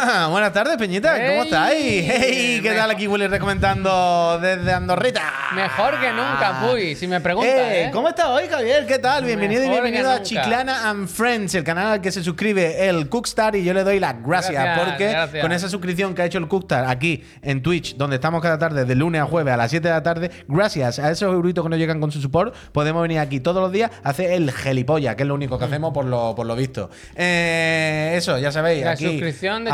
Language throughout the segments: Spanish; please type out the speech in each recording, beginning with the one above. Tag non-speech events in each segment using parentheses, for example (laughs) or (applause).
(laughs) Buenas tardes, Peñita. ¿Cómo Hey, estáis? Hey, ¿Qué tal aquí Willy recomendando desde Andorrita? Mejor que nunca, Puy, si me preguntas, Eh, ¿eh? ¿Cómo estás hoy, Javier? ¿Qué tal? Bienvenido y Mejor bienvenido a. Chiclana and Friends, el canal al que se suscribe el Cookstar y yo le doy las gracias, Gracias, porque gracias. con esa suscripción que ha hecho el Cookstar aquí en Twitch, donde estamos cada tarde de lunes a jueves a las 7 de la tarde, gracias a esos euritos que nos llegan con su support, podemos venir aquí todos los días a hacer el gelipolla, que es lo único que hacemos por lo, por lo visto. Eh, eso, ya sabéis. La aquí suscripción de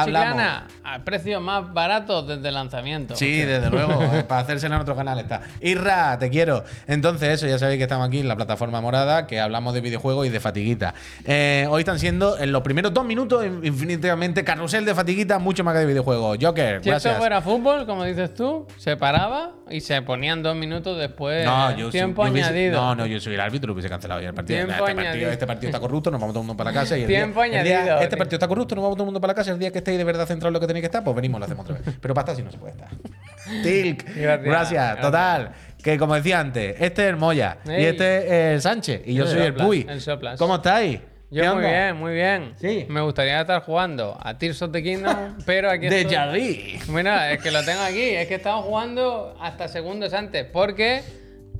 a precios más baratos desde el lanzamiento. Sí, desde luego, (laughs) eh, para hacérsela en otro canal está. Irra, te quiero. Entonces, eso, ya sabéis que estamos aquí en la plataforma morada, que hablamos de videojuegos y de fatiguita. Eh, hoy están siendo, en los primeros dos minutos, in- infinitamente carrusel de fatiguita, mucho más que de videojuegos. Joker, Si gracias. esto fuera fútbol, como dices tú, se paraba y se ponían dos minutos después. No, yo, tiempo yo hubiese- añadido. no, no, yo soy el árbitro, hubiese cancelado ya el partido. Tiempo este, partido añadido. este partido está corrupto, nos vamos todo el mundo para la casa. Y el Tiempo día- el día- añadido. este partido está corrupto, nos vamos todo el mundo para la casa. El día que estéis de verdad centrado en lo que tenéis que estar, pues venimos, lo hacemos otra vez. Pero para estar si no se puede estar. (laughs) Tilk, Gracias, gracias, gracias. total. Que como decía antes, este es el Moya y este es el Sánchez y yo El soy el Puy. el. ¿Cómo estáis? Yo ¿Qué muy onda? bien, muy bien. Sí. Me gustaría estar jugando a Tears of the Kingdom, (laughs) pero aquí De estoy- Javi. Bueno, es que lo tengo aquí. Es que estamos jugando hasta segundos antes. Porque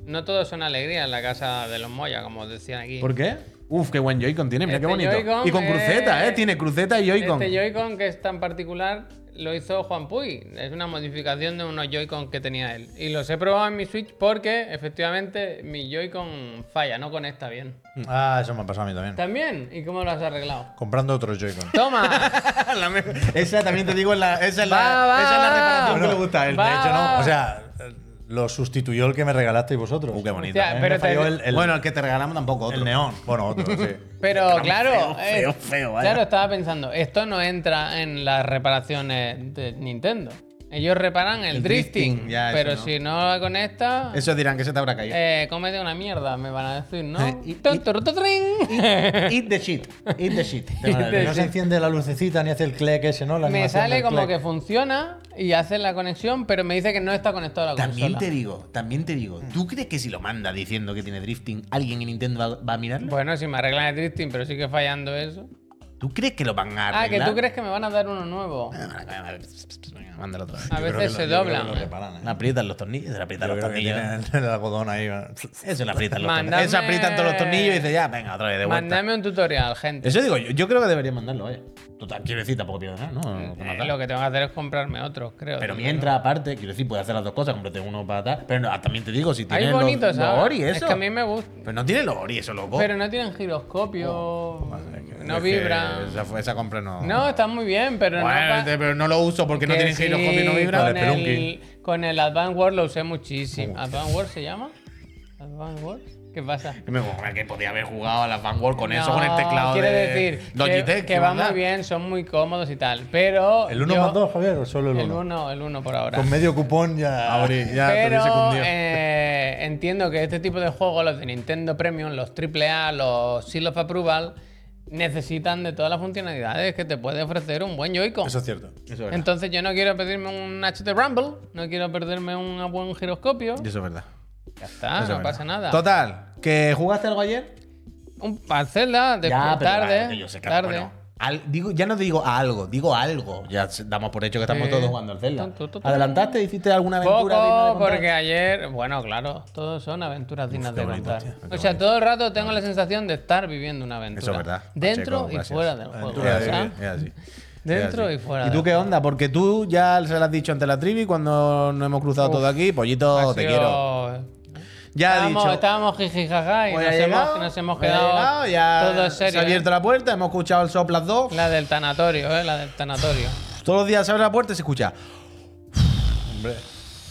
no todo son alegría en la casa de los Moya, como os decían aquí. ¿Por qué? Uf, qué buen Joy-Con tiene, mira qué Este bonito. Y con cruceta, ¿eh? Tiene cruceta y Joy-Con. Este Joy-Con que es tan particular lo hizo Juan Puy. Es una modificación de unos Joy-Con que tenía él. Y los he probado en mi Switch porque efectivamente mi Joy-Con falla, no conecta bien. Ah, eso me ha pasado a mí también. ¿También? ¿Y cómo lo has arreglado? Comprando otros Joy-Con. ¡Toma! (laughs) Esa también te digo, es la, esa es la, Va, esa es la va. reparación que le gusta a él. De hecho, no. O sea, lo sustituyó el que me regalasteis vosotros. Uh, qué bonito. Hostia, A mí pero me falló te- el, el- bueno, el que te regalamos tampoco otro. el neón. Bueno, otro, sí. (laughs) Pero claro, feo, eh, feo, feo, vaya. claro, estaba pensando, esto no entra en las reparaciones de Nintendo. Ellos reparan el, El drifting, drifting, ya, pero no. si no la conecta, Eso dirán que se te habrá caído. eh, cómete una mierda, me van a decir, ¿no? Eh, turru, tutrin. Eat the shit. Eat the shit. No se enciende la lucecita ni hace el click ese, ¿no? La me sale como click. que funciona y hace la conexión, pero me dice que no está conectado a la También consola. te digo, también te digo. ¿Tú crees que si lo manda diciendo que tiene drifting, alguien en Nintendo va, va a mirarlo? Bueno, si me arreglan el drifting, pero sigue fallando eso. ¿Tú crees que lo van a Ah, arreglar? que tú crees que me van a dar uno nuevo. Venga, Mándalo otra vez. A veces se doblan. ¿eh? Le aprietan los tornillos, se le aprietan Yo los tornillos. tienen el algodón ahí. (laughs) Eso le aprietan los tornillos. Eso aprietan todos los tornillos y dice, ya, venga, otra vez de vuelta. Mándame un tutorial, gente. Eso digo yo, yo creo que deberían mandarlo, oye. Total, quiero decir, tampoco pierdo nada, ¿no? Eh, lo que tengo que hacer es comprarme otro, creo. Pero mientras, aparte, quiero decir, puedes hacer las dos cosas, cómprate uno para tal. Pero no, también te digo, si tienes los, bonitos, los ¿sabes? Ori, Es eso. que a mí me gusta. Pero no tiene los Ori, eso, loco. Pero no tienen giroscopio. Oh, no Es que vibra. Esa, fue- esa compra no. No, están muy bien, pero Bueno, no. pero no lo uso porque no tienen sí, giroscopio y no vibra. Con el, con el Advance Wars lo usé muchísimo. ¿Advance Wars se llama? ¿Advance Wars? ¿Qué pasa? Que me que podía haber jugado a la Vanguard con eso, con el teclado quiere de decir que, Logitech. que va muy bien, son muy cómodos y tal. Pero. ¿El 1 yo- más 2, Javier? ¿O solo el El 1? 1, el 1 por ahora. Con medio cupón ya. Ahora ya te Pero cundido. eh, entiendo que este tipo de juegos, los de Nintendo Premium, los AAA, los Seal of Approval, necesitan de todas las funcionalidades que te puede ofrecer un buen Joy-Con. Eso es cierto. Eso es. Entonces yo no quiero pedirme un HT Rumble, no quiero perderme un buen giroscopio. Eso es verdad. Ya está, no pasa nada. Total, ¿que jugaste algo ayer? Un Zelda, después, Ya, pero tarde, vale, yo sé que- tarde. bueno, al- digo, ya no digo a algo, digo algo. Ya se- damos por hecho que estamos Sí. todos jugando al Zelda. Tun. ¿Adelantaste? ¿Hiciste alguna aventura de Poco, porque ayer, bueno, claro, todos son aventuras dignas de bonito, contar. tío, o sea, todo el rato tengo la sensación de estar viviendo una aventura. Eso es verdad. Dentro Pacheco, y gracias. fuera del juego. Aventura Es de así, ¿sabes? es así. Dentro y fuera ¿Y tú qué onda? Porque tú ya se lo has dicho ante la trivi cuando nos hemos cruzado todo aquí. Pollito, te sido- quiero. Ya he estábamos, dicho. estábamos jijijaja y Pues nos, llegado, hemos, nos hemos pues quedado llegado, ya todo en serio. Se ha abierto ¿eh? la puerta, hemos escuchado el Soplas 2. La del tanatorio, ¿eh? La del tanatorio. Todos los días se abre la puerta y se escucha. Hombre,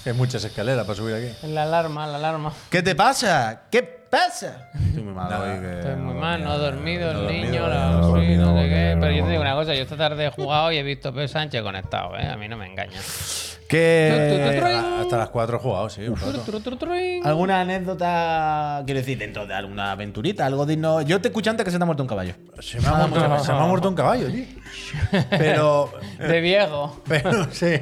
hay muchas escaleras para subir aquí. La alarma, la alarma. ¿Qué te pasa? ¿Qué pasa? Estoy muy mal hoy. que Estoy muy no mal, no he dormido, el niño, no sé qué. Pero yo te digo una cosa, yo esta tarde he jugado y he visto a Pedro Sánchez conectado, ¿eh? A mí no me engaña. Que. Ah, Hasta las 4 he jugado, sí. ¿Alguna anécdota, quiero decir, dentro de alguna aventurita, algo digno? Yo te escuché antes que se te ha muerto un caballo. Se me, ha muerto, se me ha muerto un caballo, tío. Pero. (laughs) De viejo. Pero sí.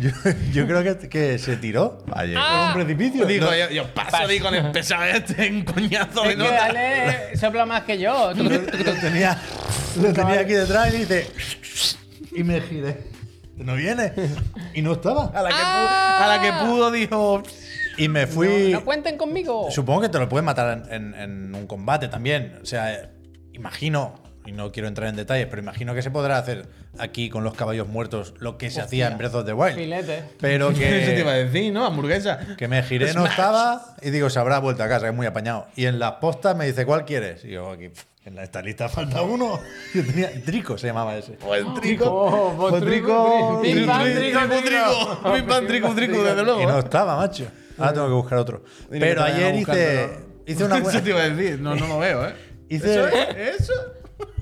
Yo, yo creo que, que se tiró Ayer. por un precipicio. Digo, No, yo, yo paso ahí con el pesado este, un coñazo de Es que dale, sopla más que yo. (laughs) Tru, lo tenía, lo tenía aquí detrás y dice. Y me giré. no viene. Y no estaba. A la que, pu- a la que pudo dijo. Y me fui. No cuenten conmigo. Supongo que te lo puedes matar en, en- en un combate también. O sea, imagino, y no quiero entrar en detalles, pero imagino que se podrá hacer aquí con los caballos muertos lo que se hacía en Breath of the Wild. Filete. Pero (laughs) Eso te iba a que, decir, ¿no? Hamburguesa. que me giré, no estaba, y digo, se habrá vuelto a casa, que es muy apañado. Y en las postas me dice, ¿cuál quieres? Y yo, aquí, en la- esta lista falta uno. (laughs) Yo tenía, Trico se llamaba ese. Pues trico. Oh, pues Pues trico, trico. pim, pam, trico, trico, trico. Pim, pam, trico, trico, desde Y no luego. estaba, macho. Ahora tengo que buscar otro. Que Pero ayer hice, hice una (laughs) Eso te buena, iba a decir. No, no lo veo, ¿eh? Hice- ¿Eso es? ¿Eso?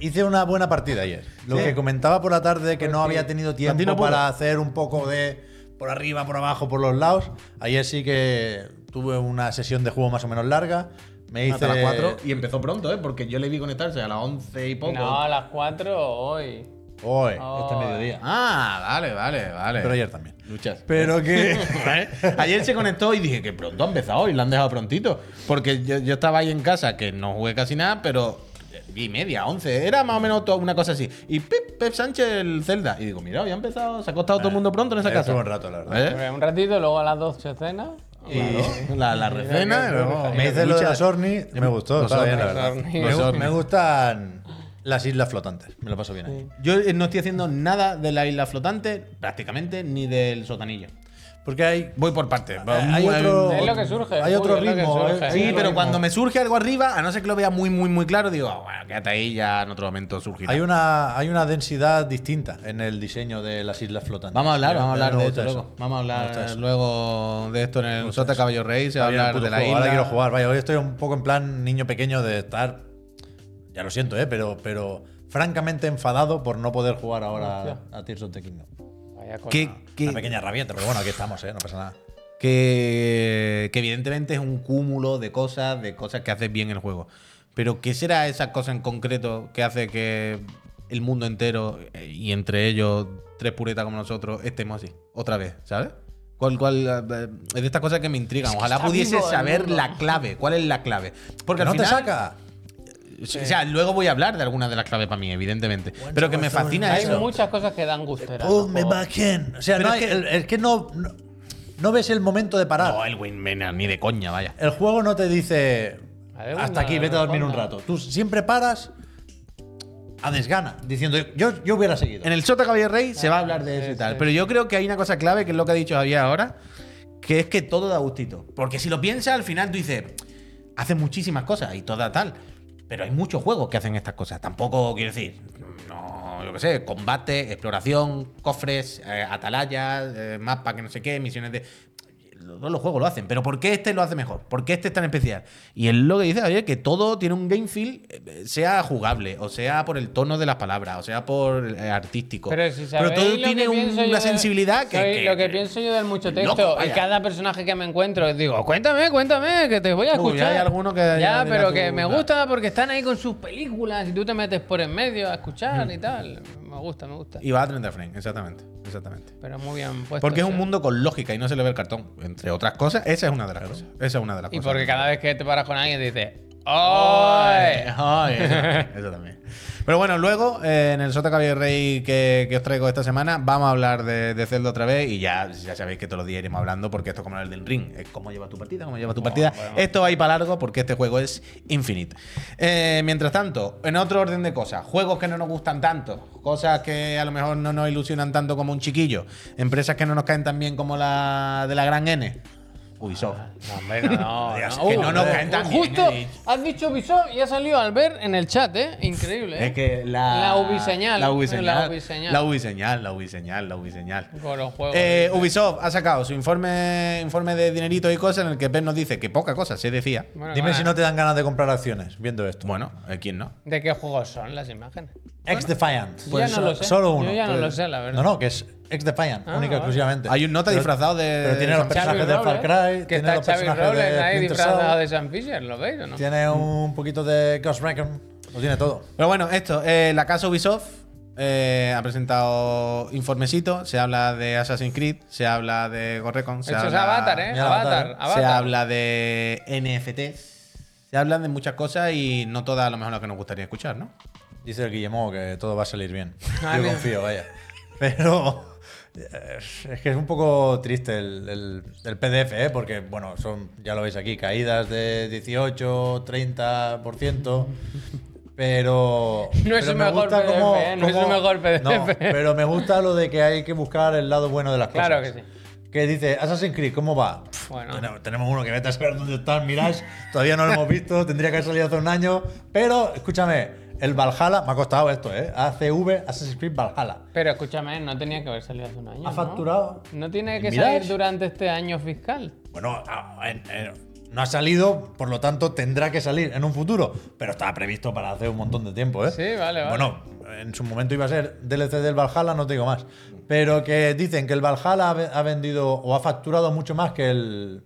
Hice una buena partida ayer. Lo Sí. que comentaba por la tarde que Pues no sí. había tenido tiempo para hacer un poco de por arriba, por abajo, por los lados. Ayer sí que tuve una sesión de juego más o menos larga. Me hice Hasta las 4 y empezó pronto, ¿eh? Porque yo le vi conectarse a las 11 y poco. No, a las 4 hoy. Hoy, Oh. este mediodía. Ah, vale, vale, vale. Pero ayer también. Luchas. Pero que (laughs) Ayer se conectó y dije que pronto ha empezado y lo han dejado prontito. Porque yo, yo estaba ahí en casa, que no jugué casi nada, pero y media, 11, era más o menos to- una cosa así. Y Pep, Pep Sánchez el Zelda. Y digo, mira, ya ha empezado, se ha acostado todo el mundo pronto en esa Eh, casa. un rato, la verdad. ¿Eh? Pues Un ratito, luego a las 12 cena. Y la, la recena, y luego me hice lo de las Orni, me gustó, Los estaba bien, la verdad. Los Me, Orni. gu- me gustan las islas flotantes, me lo paso bien ahí. Yo eh, no estoy haciendo nada de la isla flotante, prácticamente, ni del sotanillo. Porque hay Porque por parte. hay otro Es lo que surge, Hay otro ritmo, surge. eh. Sí, pero mismo. cuando me surge algo arriba, a no ser que lo vea muy, muy, muy claro, digo, ah, bueno, quédate ahí, ya en otro momento surgirá. Hay una, hay una densidad distinta en el diseño de las islas flotantes. Vamos a hablar, vamos a hablar de esto luego. Vamos a hablar luego de esto en el Sota Caballo Rey. Se va a hablar de la juego. isla. Ahora quiero jugar. Vaya, hoy estoy un poco en plan niño pequeño de estar. Ya lo siento, ¿eh? Pero, pero francamente enfadado por no poder jugar ahora Hostia. a Tears of the Kingdom. Que, Una pequeña rabieta, pero bueno, aquí estamos, ¿eh? No pasa nada. que, que evidentemente es un cúmulo de cosas, de cosas que haces bien el juego. Pero ¿qué será esa cosa en concreto que hace que el mundo entero, eh, y entre ellos tres puretas como nosotros, estemos así? Otra vez, ¿sabes? ¿Cuál, cuál, eh, es de estas cosas que me intrigan. Ojalá pudiese saber la clave. ¿Cuál es la clave? Porque Que al no te final, O sea, luego voy a hablar de algunas de las claves para mí, evidentemente. Pero que me fascina Hay eso. muchas cosas que dan gustera. Pull me back in. O sea, no es hay- que- el- es que no, no, no ves el momento de parar. No, el Wingman ni de coña, vaya. El juego no te dice ver, hasta aquí, vete a dormir un rato. Tú siempre paras a desgana, diciendo yo, yo hubiera seguido. En el Sota Caballo Rey se va a hablar de eso y tal. sí. Pero yo creo que hay una cosa clave, que es lo que ha dicho Javier ahora, que es que todo da gustito. Porque si lo piensas, al final tú dices, hace muchísimas cosas y toda tal. Pero hay muchos juegos que hacen estas cosas. Tampoco quiero decir, no, yo qué sé, combate, exploración, cofres, eh, atalayas, eh, mapa que no sé qué, misiones de. Todos los juegos lo hacen, pero ¿por qué este lo hace mejor? ¿Por qué este es tan especial? Y es lo que dice Javier, que todo tiene un game feel, eh, sea jugable, o sea por el tono de las palabras, o sea por eh, artístico. Pero si todo tiene un- una de- sensibilidad que, ¿sabéis que- lo que pienso yo del mucho texto y cada personaje que me encuentro digo, cuéntame, cuéntame, que te voy a Uy, escuchar. hay alguno que ya, ya pero que me gusta porque están ahí con sus películas y tú te metes por en medio a escuchar y tal. Me gusta, me gusta. Y va a 30 frames, exactamente. Exactamente. Pero muy bien puesto. Porque es un mundo con lógica y no se le ve el cartón. Entre otras cosas, esa es una de las cosas. Esa es una de las Y cosas. porque cada vez que te paras con alguien dices, ¡Ay! Ay, eso, también, (laughs) eso también. Pero bueno, luego eh, en el Sota Caballo Rey que, que os traigo esta semana, vamos a hablar de, de Zelda otra vez y ya, ya sabéis que todos los días iremos hablando porque esto es como el del ring. Es cómo llevas tu partida, cómo llevas tu partida. Esto va a ir para largo porque este juego es infinite. Eh, mientras tanto, en otro orden de cosas, juegos que no nos gustan tanto, cosas que a lo mejor no nos ilusionan tanto como un chiquillo, empresas que no nos caen tan bien como la de la gran N. Ubisoft. No, hombre, no, no. Dios, (laughs) no. que no nos Uh, caen tan Justo dicho. has dicho Ubisoft y ha salido Albert en el chat, ¿eh? Increíble, ¿eh? Es que la. La Ubiseñal. La Ubiseñal. La Ubiseñal. La Ubiseñal, la Ubiseñal, la Ubiseñal. Con los juegos. Eh, Ubisoft ha sacado su informe, informe de dinerito y cosas en el que Pep nos dice que poca cosa se decía. Bueno, Dime bueno, si no te dan ganas de comprar acciones viendo esto. Bueno, eh, ¿quién no? ¿De qué juegos son las imágenes? Ex Defiant. Pues ya no so- lo sé. Solo uno. Yo ya no Pues- lo sé, la verdad. No, no, que es Ex Defiant, Ah, única exclusivamente. Hay un nota Pero- disfrazado de. Pero tiene los personajes de Far Cry, Que tiene está los personajes Robles de ahí disfrazado de Sam Fisher, ¿lo veis o no? Tiene un poquito de Ghost Recon. Lo tiene todo. Pero bueno, esto, eh, la casa Ubisoft eh, ha presentado informecito. Se habla de Assassin's Creed, se habla de Gorrecon, se Eso es habla, Avatar, ¿eh? Avatar, Avatar. Avatar. se habla de NFTs. Se hablan de muchas cosas y no todas a lo mejor lo que nos gustaría escuchar, ¿no? Dice el Guillemot que todo va a salir bien. Ah, Yo confío, vaya. Pero Es que es un poco triste el, el- el PDF, ¿eh? porque, bueno, son, ya lo veis aquí, caídas de 18, 30%. Pero. (laughs) No es pero me mejor gusta PDF, ¿eh? No es su mejor PDF. No, pero me gusta lo de que hay que buscar el lado bueno de las cosas. Claro que sí. Que dice, Assassin's Creed, ¿cómo va? Pff, Bueno. tenemos, tenemos uno que vete a saber dónde está el Mirage. Todavía no lo hemos visto, tendría que haber salido hace un año. Pero, escúchame, el Valhalla, me ha costado esto, ¿eh? ACV, Assassin's Creed Valhalla. Pero escúchame, no tenía que haber salido hace un año. ¿Ha ¿no? facturado? No tiene que Mirage? salir durante este año fiscal. Bueno, en- en- no ha salido, por lo tanto tendrá que salir en un futuro, pero estaba previsto para hace un montón de tiempo, ¿eh? Sí, vale, vale. Bueno, en su momento iba a ser DLC del Valhalla, no te digo más. Pero que dicen que el Valhalla ha ve- ha vendido o ha facturado mucho más que el,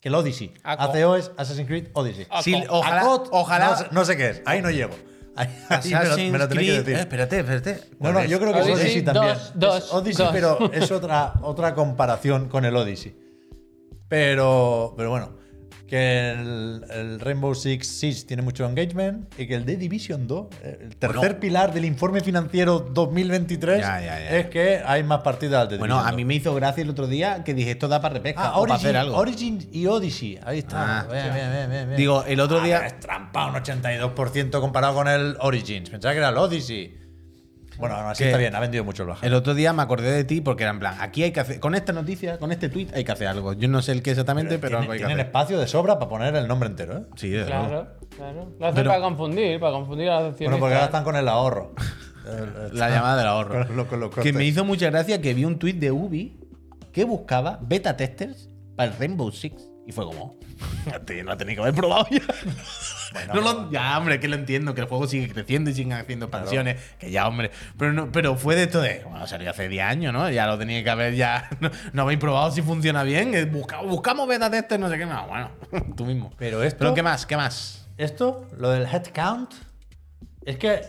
que el Odyssey. Aco. Es Assassin's Creed Odyssey. Sí, ojalá, ojalá. No sé qué es, ahí no llego. Me, lo, Assassin's me lo tenéis que Creed- decir. Eh, espérate, espérate. No, no, yo creo que es Odyssey Odyssey también. dos, dos, Es Odyssey, dos. pero es otra, otra comparación con el Odyssey. Pero, pero bueno, que el, el Rainbow Six Siege tiene mucho engagement y que el The Division 2, eh, el tercer Bueno. pilar del informe financiero 2023, Ya, ya, ya. es que hay más partidas al The Bueno, Division a mí 2. me hizo gracia el otro día que dije esto da para repesca Ah, o para hacer Origin, algo. Origin y Odyssey. Ahí está. Ah. bien, bien, bien, bien, bien. Digo, el otro Ah, día- Es trampa, un 82% comparado con el Origins. Pensaba que era el Odyssey. Bueno, así Que- está bien, ha vendido mucho el Valhalla. El otro día me acordé de ti porque era en plan, aquí hay que hacer, con esta noticia, con este tweet hay que hacer algo. Yo no sé el qué exactamente, pero, tienen, algo hay que tienen hacer. espacio de sobra para poner el nombre entero, ¿eh? Sí, desde luego. Claro, claro. Lo hace Pero- para confundir, para confundir a los Bueno, porque ahora están con el ahorro. (laughs) La llamada del ahorro. Con lo- con los que me hizo mucha gracia que vi un tweet de Ubi que buscaba beta testers para el Rainbow Six. Y fue como, "Tío, no tenéis que haber probado ya. Bueno, No lo- ya, hombre, que lo entiendo, que el juego sigue creciendo y siguen haciendo expansiones. Que ya, hombre. Pero, no, pero fue de esto de, bueno, salió hace 10 años, ¿no? Ya lo tenía que haber, ya. (laughs) No, no habéis probado si funciona bien. eh, busca- buscamos beta testers, no sé qué más. Bueno, (laughs) tú mismo. Pero esto- Pero ¿qué más? ¿Qué más? Esto, lo del headcount, es que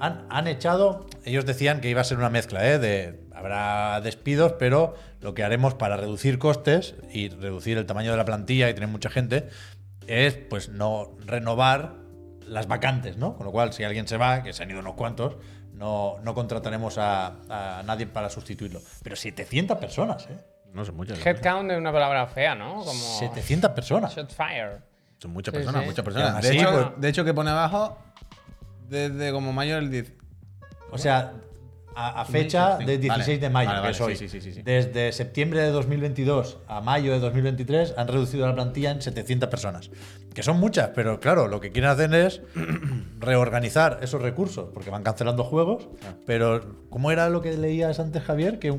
han, han echado. Ellos decían que iba a ser una mezcla, ¿eh? De, habrá despidos, pero lo que haremos para reducir costes y reducir el tamaño de la plantilla y tener mucha gente es, pues, no renovar las vacantes, ¿no? Con lo cual, si alguien se va, que se han ido unos cuantos, no, no contrataremos a, a nadie para sustituirlo. Pero 700 personas, ¿eh? No son muchas. Headcount es una palabra fea, ¿no? Como 700 personas. shot fire. Son muchas Sí, personas, sí. muchas personas. De, hecho, pues- de hecho, que pone abajo, desde como mayo del 10. O sea, a, a fecha Sí, de vale. 16 de mayo, Vale, que vale, es hoy. sí, sí, sí. Desde septiembre de 2022 a mayo de 2023 han reducido la plantilla en 700 personas. Que son muchas, pero claro, lo que quieren hacer es (clears throat) reorganizar esos recursos, porque van cancelando juegos. Pero, ¿cómo era lo que leías antes, Javier? Que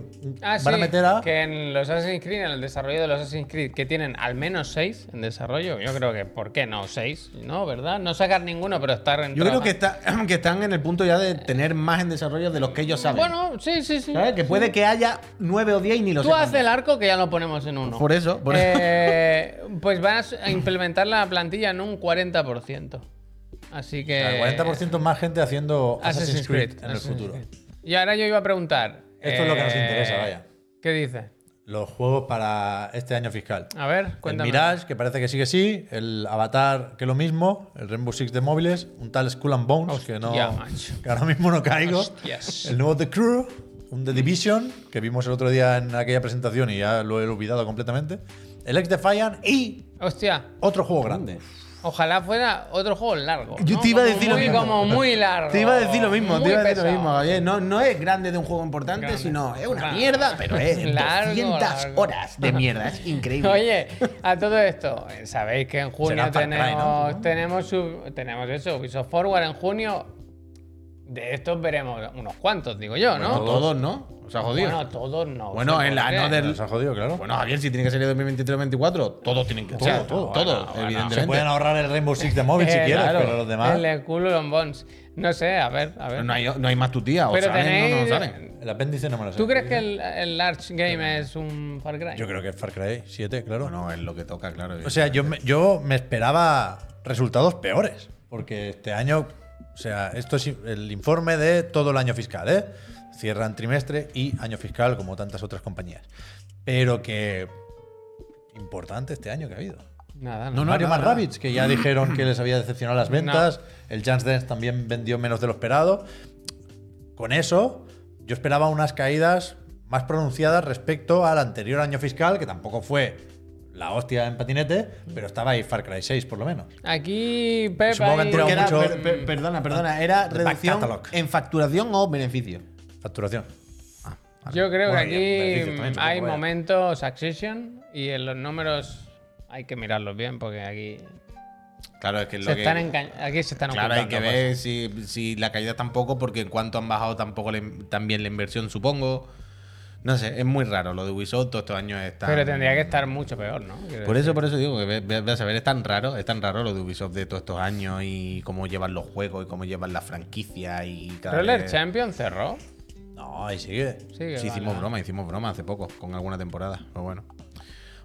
Ah, van a sí, meter a. que en los Assassin's Creed, en el desarrollo de los Assassin's Creed, que tienen al menos seis en desarrollo, yo creo que, ¿por qué no? Seis, ¿no? ¿Verdad? No sacar ninguno, pero estar en Yo creo que, está, (clears throat) que están en el punto ya de tener más en desarrollo de los que ellos saben. Bueno, sí, sí, sí. ¿Sabes? Que puede que haya 9 o 10 y ni lo Tú haces el arco que ya lo ponemos en uno. Por eso, por Eh, pues vas a implementar la plantilla en un 40%. Así que. El 40% más gente haciendo Assassin's, Assassin's Creed, Creed. en el Assassin's futuro. Creed. Y ahora yo iba a preguntar. Esto es lo que nos eh, interesa, vaya. ¿Qué dice? Los juegos para este año fiscal. A ver, El cuéntame. Mirage, que parece que sigue sí. El Avatar, que lo mismo. El Rainbow Six de móviles. Un tal Skull and Bones, que, no, Hostia, que ahora mismo no caigo. Hostias. El nuevo The Crew. Un The Division, que vimos el otro día en aquella presentación y ya lo he olvidado completamente. El Ex Defiant y Hostia, otro juego grande. ojalá fuera otro juego largo. Yo ¿no? te iba a Como decir lo muy, mismo. Como muy largo. Te iba a decir lo mismo, te iba a decir lo mismo, Javier. No, no es grande de un juego importante, Grande. sino es una Claro. mierda, pero es Largo, 200 largo. horas de mierda. Es increíble. Oye, a todo esto, eh, sabéis que en junio Far Cry, tenemos, ¿no? tenemos, tenemos eso, Ubisoft Forward en junio. De estos veremos unos cuantos, digo yo, No ¿no? todos, ¿no? O sea, jodido. Bueno, todos no. Bueno, en la no del- Nos ha jodido, claro. Bueno, Javier, si tiene que salir 2023-2024, todos tienen que Todo, ser. todo. Todos, Bueno, bueno. evidentemente. Se pueden ahorrar el Rainbow Six de móvil si (laughs) Eh, quieres, claro, pero los demás. El de Cool and Bones. No sé, a ver, a ver. Pero no hay, no hay más tu tía, o Pero salen tenéis- o no salen. El apéndice no me lo sé. ¿Tú crees que el, el Large Game es un Far Cry? Yo creo que es Far Cry 7, claro. Bueno, es lo que toca, claro. O sea, yo me, yo me esperaba resultados peores. Porque este año, o sea, esto es el informe de todo el año fiscal, ¿eh? Cierran trimestre y año fiscal, como tantas otras compañías. Pero que importante este año que ha habido. Nada, No, no, Mario nada, más nada. Rabbids, que ya dijeron que les había decepcionado las (clears throat) ventas. El Jans Dance también vendió menos de lo esperado. Con eso, yo esperaba unas caídas más pronunciadas respecto al anterior año fiscal, que tampoco fue la hostia en patinete, pero estaba ahí Far Cry 6 por lo menos. Aquí, Pep, Supongo que han tirado Que era- mucho- per- per- perdona, perdona. ¿Era reducción en facturación o beneficio? Facturación. Yo creo Bueno, que aquí también, hay momentos Succession y en los números hay que mirarlos bien porque aquí Claro, es que es se lo que. están enga- aquí se están Claro, hay que ver si, si la caída tampoco, porque en cuanto han bajado tampoco in- también la inversión, supongo. No sé, es muy raro lo de Ubisoft todos estos años está. Pero tendría que estar mucho peor, ¿no? Quiero Por decir. eso, por eso digo que ve- a saber, es tan raro, es tan raro lo de Ubisoft de todos estos años y cómo llevan los juegos y cómo llevan la franquicia y cada Roller vez- Champion cerró. No, ahí sigue. Sigue, Sí, hicimos broma, hicimos broma hace poco, con alguna temporada. Pero bueno.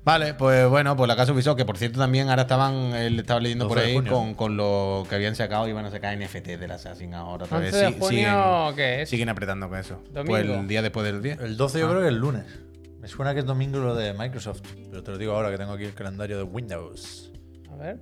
Vale, pues bueno, pues la casa Ubisoft, que por cierto también ahora estaban, eh, le estaba leyendo por 12 de ahí con, con lo que habían sacado, iban a sacar NFT del Assassin ahora otra vez. 11 de junio, siguen, ¿qué es? siguen apretando con eso. Domingo. Pues el día después del 10. El 12 Ah. yo creo que es el lunes. Me suena que es domingo lo de Microsoft, pero te lo digo ahora que tengo aquí el calendario de Windows. A ver.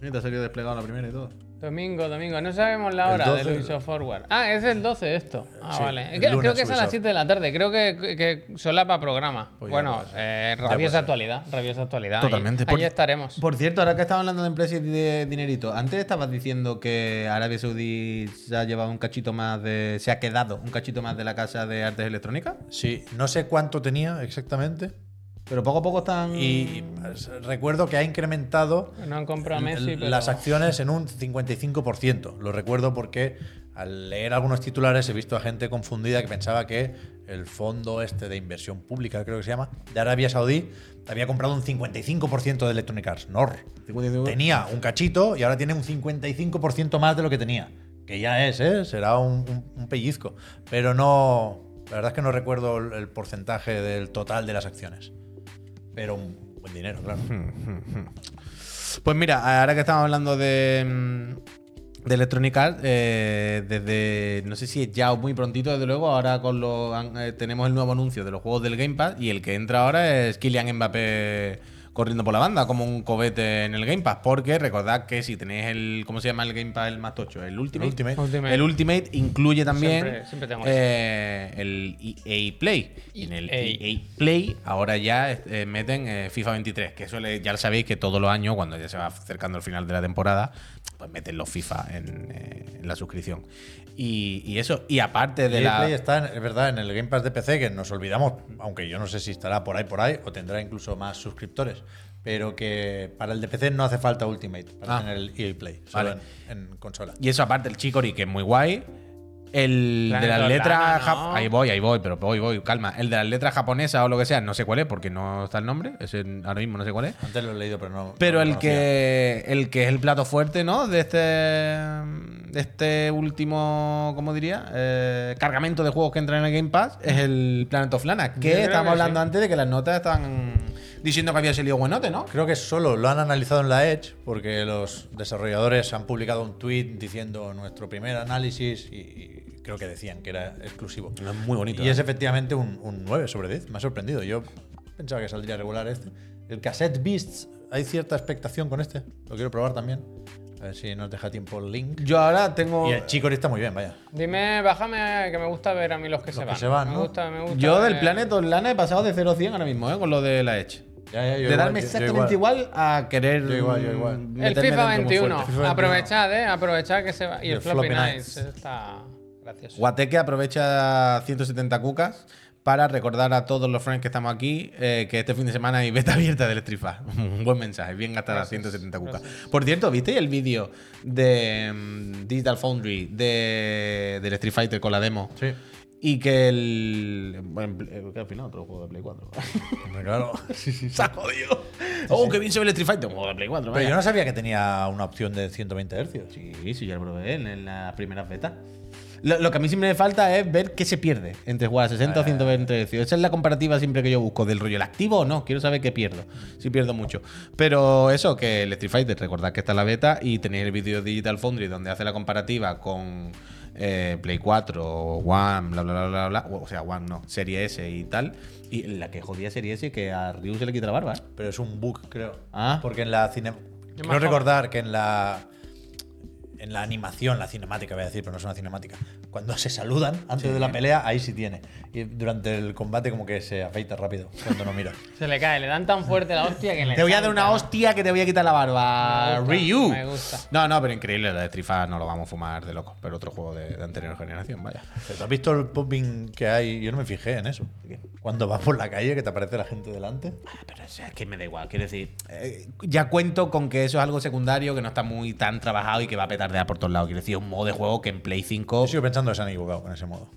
Mira, te ha salido desplegado la primera y todo. Domingo, domingo. No sabemos la hora 12. del Ubisoft Forward. Ah, es el 12 esto. Ah, Sí, vale. creo que es a las Ubisoft. 7 de la tarde. Creo que, que solapa programa. Pues bueno, puede ser. eh, rabiosa ser. actualidad. Rabiosa actualidad. Totalmente. Ahí, Por- ahí estaremos. Por cierto, ahora que estamos hablando de empresas y de dinerito, antes estabas diciendo que Arabia Saudí se ha llevado un cachito más de. se ha quedado un cachito más de la casa de artes electrónicas, Sí, no sé cuánto tenía exactamente. Pero poco a poco están. Y pues, recuerdo que ha incrementado No han comprado a Messi, pero... las acciones en un 55%. Lo recuerdo porque al leer algunos titulares he visto a gente confundida que pensaba que el fondo este de inversión pública, creo que se llama, de Arabia Saudí, había comprado un 55% de Electronic Arts. No. 55. Tenía un cachito y ahora tiene un 55% más de lo que tenía. Que ya es, ¿eh? Será un, un- un pellizco. Pero no. La verdad es que no recuerdo el porcentaje del total de las acciones. Pero un buen dinero, claro. Pues mira, ahora que estamos hablando de, mm, de Electronic Arts, eh, desde no sé si es ya o muy prontito, desde luego, ahora con los eh, tenemos el nuevo anuncio de los juegos del Game Pass y el que entra ahora es Kylian Mbappé corriendo por la banda como un cobete en el Game Pass, porque recordad que si tenéis el ¿cómo se llama el Game Pass el más tocho? El Ultimate. Ultimate. Ultimate. El Ultimate incluye también Siempre- siempre tengo eh, el EA Play. Y en el EA. EA Play ahora ya eh, meten eh, FIFA 23, que suele, ya lo sabéis que todos los años, cuando ya se va acercando el final de la temporada, pues meten los FIFA en, eh, en la suscripción. Y, y eso, y aparte de El la... Play está, es verdad, en el Game Pass de PC, que nos olvidamos, aunque yo no sé si estará por ahí, por ahí, o tendrá incluso más suscriptores. Pero que para el de PC no hace falta Ultimate para Ah. tener el EA Play, solo Vale. en, en consola. Y eso aparte, el Chicory, que es muy guay. El de las letras... Lana, jap- ¿no? Ahí voy, ahí voy, pero voy, voy, calma. El de las letras japonesas o lo que sea, no sé cuál es, porque no está el nombre. Ese ahora mismo no sé cuál es. Antes lo he leído, pero no. Pero no el conocía. que el que es el plato fuerte, ¿no? De este de este último, ¿cómo diría? Eh, cargamento de juegos que entran en el Game Pass es el Planet of Lana. Que estábamos que hablando sí. antes de que las notas están diciendo que había salido buenote, ¿no? Creo que solo lo han analizado en la Edge, porque los desarrolladores han publicado un tweet diciendo nuestro primer análisis y, y creo que decían que era exclusivo. Es muy bonito. Y ¿eh? es efectivamente un, un 9 sobre 10. Me ha sorprendido. Yo pensaba que saldría regular este. El Cassette Beasts, hay cierta expectación con este. Lo quiero probar también. A ver si nos deja tiempo el link. Yo ahora tengo Y el Chicory está muy bien, vaya. Dime, bájame que me gusta ver a mí los que, se, que van. se van, Me ¿no? gusta, me gusta. yo del Planet of Lana he pasado de 0 a 100 ahora mismo, ¿eh? Con lo de la Edge. Ya, ya, yo de darme exactamente igual. a querer Yo igual, yo igual. El FIFA dentro muy 21. fuerte. FIFA 21. Aprovechad, eh. Aprovechad que se va. Y Y el el Floppy Floppy Nights. Nights. Está gracioso. Guateque aprovecha 170 cucas para recordar a todos los friends que estamos aquí eh, que este fin de semana hay beta abierta del Street Fighter. (laughs) Un buen mensaje, bien gastar las 170 cucas. Por cierto, ¿visteis el vídeo de mm, Digital Foundry de, del Street Fighter con la demo? Sí. Y que el. Bueno, eh, que al final otro juego de Play 4. (laughs) Hombre, claro. ¡Se ha jodido! ¡Oh, qué bien se ve el Street Fighter! Un juego de Play 4. Pero vaya. yo no sabía que tenía una opción de 120 Hz. Sí, sí, ya lo probé en, en las primeras betas. Lo, lo que a mí siempre me falta es ver qué se pierde entre jugar a 60 o 120 Hz. Esa es la comparativa siempre que yo busco del rollo. ¿El activo o no? Quiero saber qué pierdo. Si pierdo mucho. Pero eso, que el Street Fighter, recordad que está en la beta y tenéis el vídeo de Digital Foundry donde hace la comparativa con eh, Play 4, One, bla, bla, bla, bla, bla. O sea, One no, Serie S y tal. Y la que jodía Serie S que a Ryu se le quita la barba, ¿eh? Pero es un bug, creo. Ah. Porque en la cine. Quiero recordar que en la. en la animación, la cinemática, voy a decir, pero no es una cinemática. Cuando se saludan antes de la pelea, ahí sí tiene. Y durante el combate, como que se afeita rápido cuando no mira. (laughs) Se le cae, le dan tan fuerte la hostia que le. Te voy a dar una hostia que te voy a quitar la barba. Me gusta, Ryu. me gusta. No, no, pero increíble. La de Fighter no lo vamos a fumar de loco. Pero otro juego de, de anterior generación, vaya. Pero ¿tú has visto el popping que hay? Yo no me fijé en eso. Cuando vas por la calle, que te aparece la gente delante. Pero o sea, es que me da igual. Quiero decir, eh, ya cuento con que eso es algo secundario, que no está muy tan trabajado y que va a petardear por todos lados. Quiero decir, un modo de juego que en Play 5. Yo sigo pensando que se han equivocado con ese modo.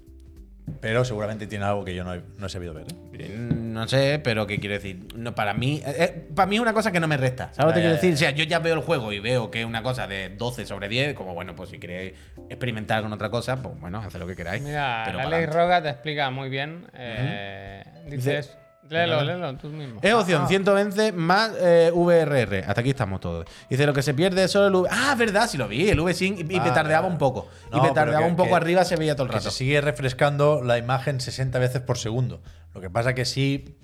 Pero seguramente tiene algo que yo no he, no he sabido ver. ¿eh? No sé, pero qué quiero decir. No, para mí, eh, eh, para mí es una cosa que no me resta. ¿Sabes lo que quiero decir? ya. O sea, yo ya veo el juego y veo que es una cosa de 12 sobre 10, como bueno, pues si queréis experimentar con otra cosa, pues bueno, haced lo que queráis. Mira, pero la ley. Roga te explica muy bien. eh, Dices. Léelo, léelo tú mismo. Es opción 120 más eh, VRR. Hasta aquí estamos todos. Dice lo que se pierde es solo el V. Ah, verdad, sí lo vi. El V-Sync y, y Ah, petardeaba vale. un poco. No, y petardeaba que- un poco que- arriba, se veía todo el Que rato. se sigue refrescando la imagen 60 veces por segundo. Lo que pasa que sí.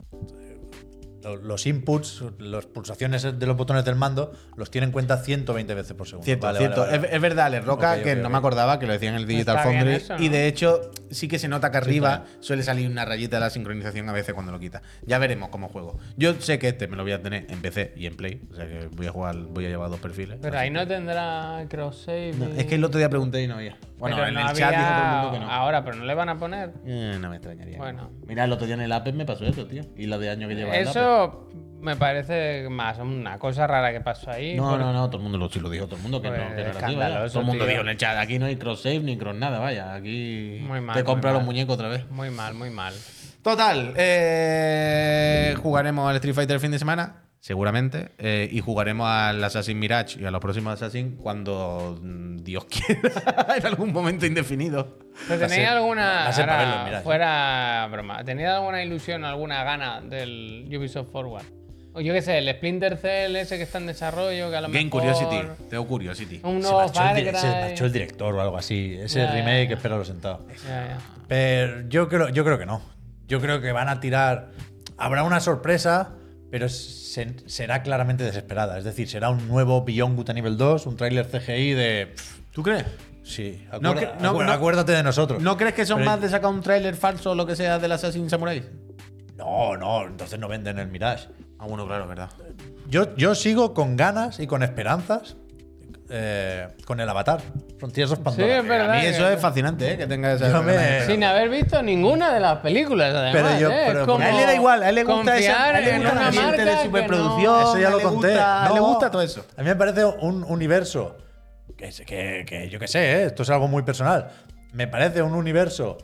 Lo- Los inputs, las pulsaciones de los botones del mando, los tiene en cuenta 120 veces por segundo. Cierto, Vale, cierto. vale, vale. Es, es verdad, Le Roca, que no me acordaba que lo decía en el Digital Está Foundry. eso, Y de hecho, sí que se nota que arriba suele salir una rayita de la sincronización a veces cuando lo quita. Ya veremos cómo juego. Yo sé que este me lo voy a tener en PC y en Play. O sea que voy a jugar, voy a llevar dos perfiles. Pero ahí no tendrá cross save. No, es que el otro día pregunté y no había. Bueno, Pero en no el chat dijo todo el mundo que no. Ahora, pero no le van a poner. Eh, no me extrañaría. Bueno. Mira, el otro día en el Apex me pasó eso, tío. Y lo de año que lleva el Me parece más una cosa rara que pasó ahí. No, no, no, todo el mundo lo, sí lo dijo, todo el mundo que Pues, no, que era así, vaya. escandaloso, Todo el mundo tío. dijo en el chat, aquí no hay cross save ni cross nada, vaya, aquí Muy mal, te compra los muñecos otra vez. Muy mal, muy mal. Total, eh, jugaremos al Street Fighter el fin de semana, seguramente, eh, y jugaremos al Assassin's Mirage y a los próximos Assassin cuando mm, Dios (laughs) quiera, en algún momento indefinido. ¿Pero tenéis alguna. ahora, verlo, fuera broma. ¿Tenéis alguna ilusión, alguna gana del Ubisoft Forward? O yo qué sé, el Splinter Cell ese que está en desarrollo, que a lo Game mejor. Curiosity, tengo Curiosity. Un Se nuevo marchó, el, se marchó el director o algo así. Ese ya, remake, ya. espéralo sentado. Ya. Pero yo creo, yo creo que no. Yo creo que van a tirar. Habrá una sorpresa, pero se- será claramente desesperada. Es decir, será un nuevo Beyond Good a nivel 2, un tráiler CGI de. ¿Tú crees? Sí, No acuerda- no- no- acuérdate de nosotros. ¿No crees que son Pero- más de sacar un tráiler falso o lo que sea del Assassin Samurai? No, no, entonces no venden el Mirage. Ah, bueno, claro, verdad. Yo, yo sigo con ganas y con esperanzas eh, con el Avatar. Frontiers of Pandora. Sí, es verdad. A mí eso que- es fascinante, ¿eh? Que tenga esa. Me- Sin haber visto ninguna de las películas, además. Pero yo- ¿eh? pero Es como A él le da igual, a él le gusta esa, a él le en gusta el una ambiente marca de que superproducción. no- Eso ya lo conté. gusta- a él le No, gusta todo eso. A mí me parece un universo que, que- que yo que sé, ¿eh? esto es algo muy personal. Me parece un universo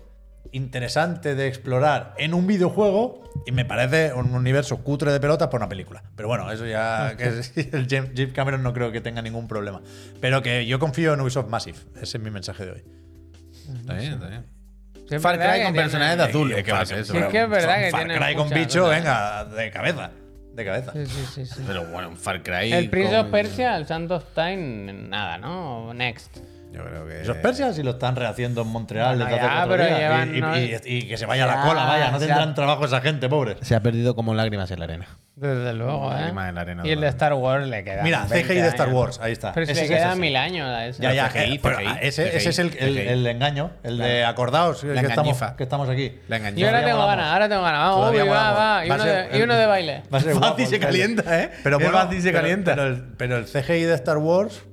interesante de explorar en un videojuego y me parece un universo cutre de pelotas por una película. Pero bueno, eso ya que es- (laughs) el James, James Cameron no creo que tenga ningún problema. Pero que yo confío en Ubisoft Massive. Ese es mi mensaje de hoy. Está bien, está bien. Sí, Far Cry con tiene- personajes de azul. Es que eso. Sí, es pero- que es verdad que Far Cry con bicho, venga, de cabeza. De cabeza. Sí, sí, sí, sí. Pero bueno, un Far Cry. El Prince con- of Persia, el Sand of Time, nada, ¿no? Next. Yo creo que. Esos persias si lo están rehaciendo en Montreal Bueno, desde ya, pero días. llevan, y, y- ¿no? y- y que se vaya la cola, vaya. No se tendrán ha- trabajo esa gente, pobres. Se ha perdido como lágrimas en la arena. Desde luego, ¿eh? Lágrimas en la arena y el de. Star Wars le queda. Mira, CGI de Star Wars, ahí está. Pero si Ese le quedan mil años a. Ya, ya, CGI, eh, pero, CGI, ese, ese es el, el- engaño, el de acordaos que estamos, engañifa. que estamos aquí. La Yo engañó. ahora tengo ganas, ahora tengo ganas. Vamos, Todavía Ubi, va, va. Y uno, de, y uno de baile. Va a ser (laughs) se calienta, ¿eh? Pero fácil se calienta. Pero el CGI de Star Wars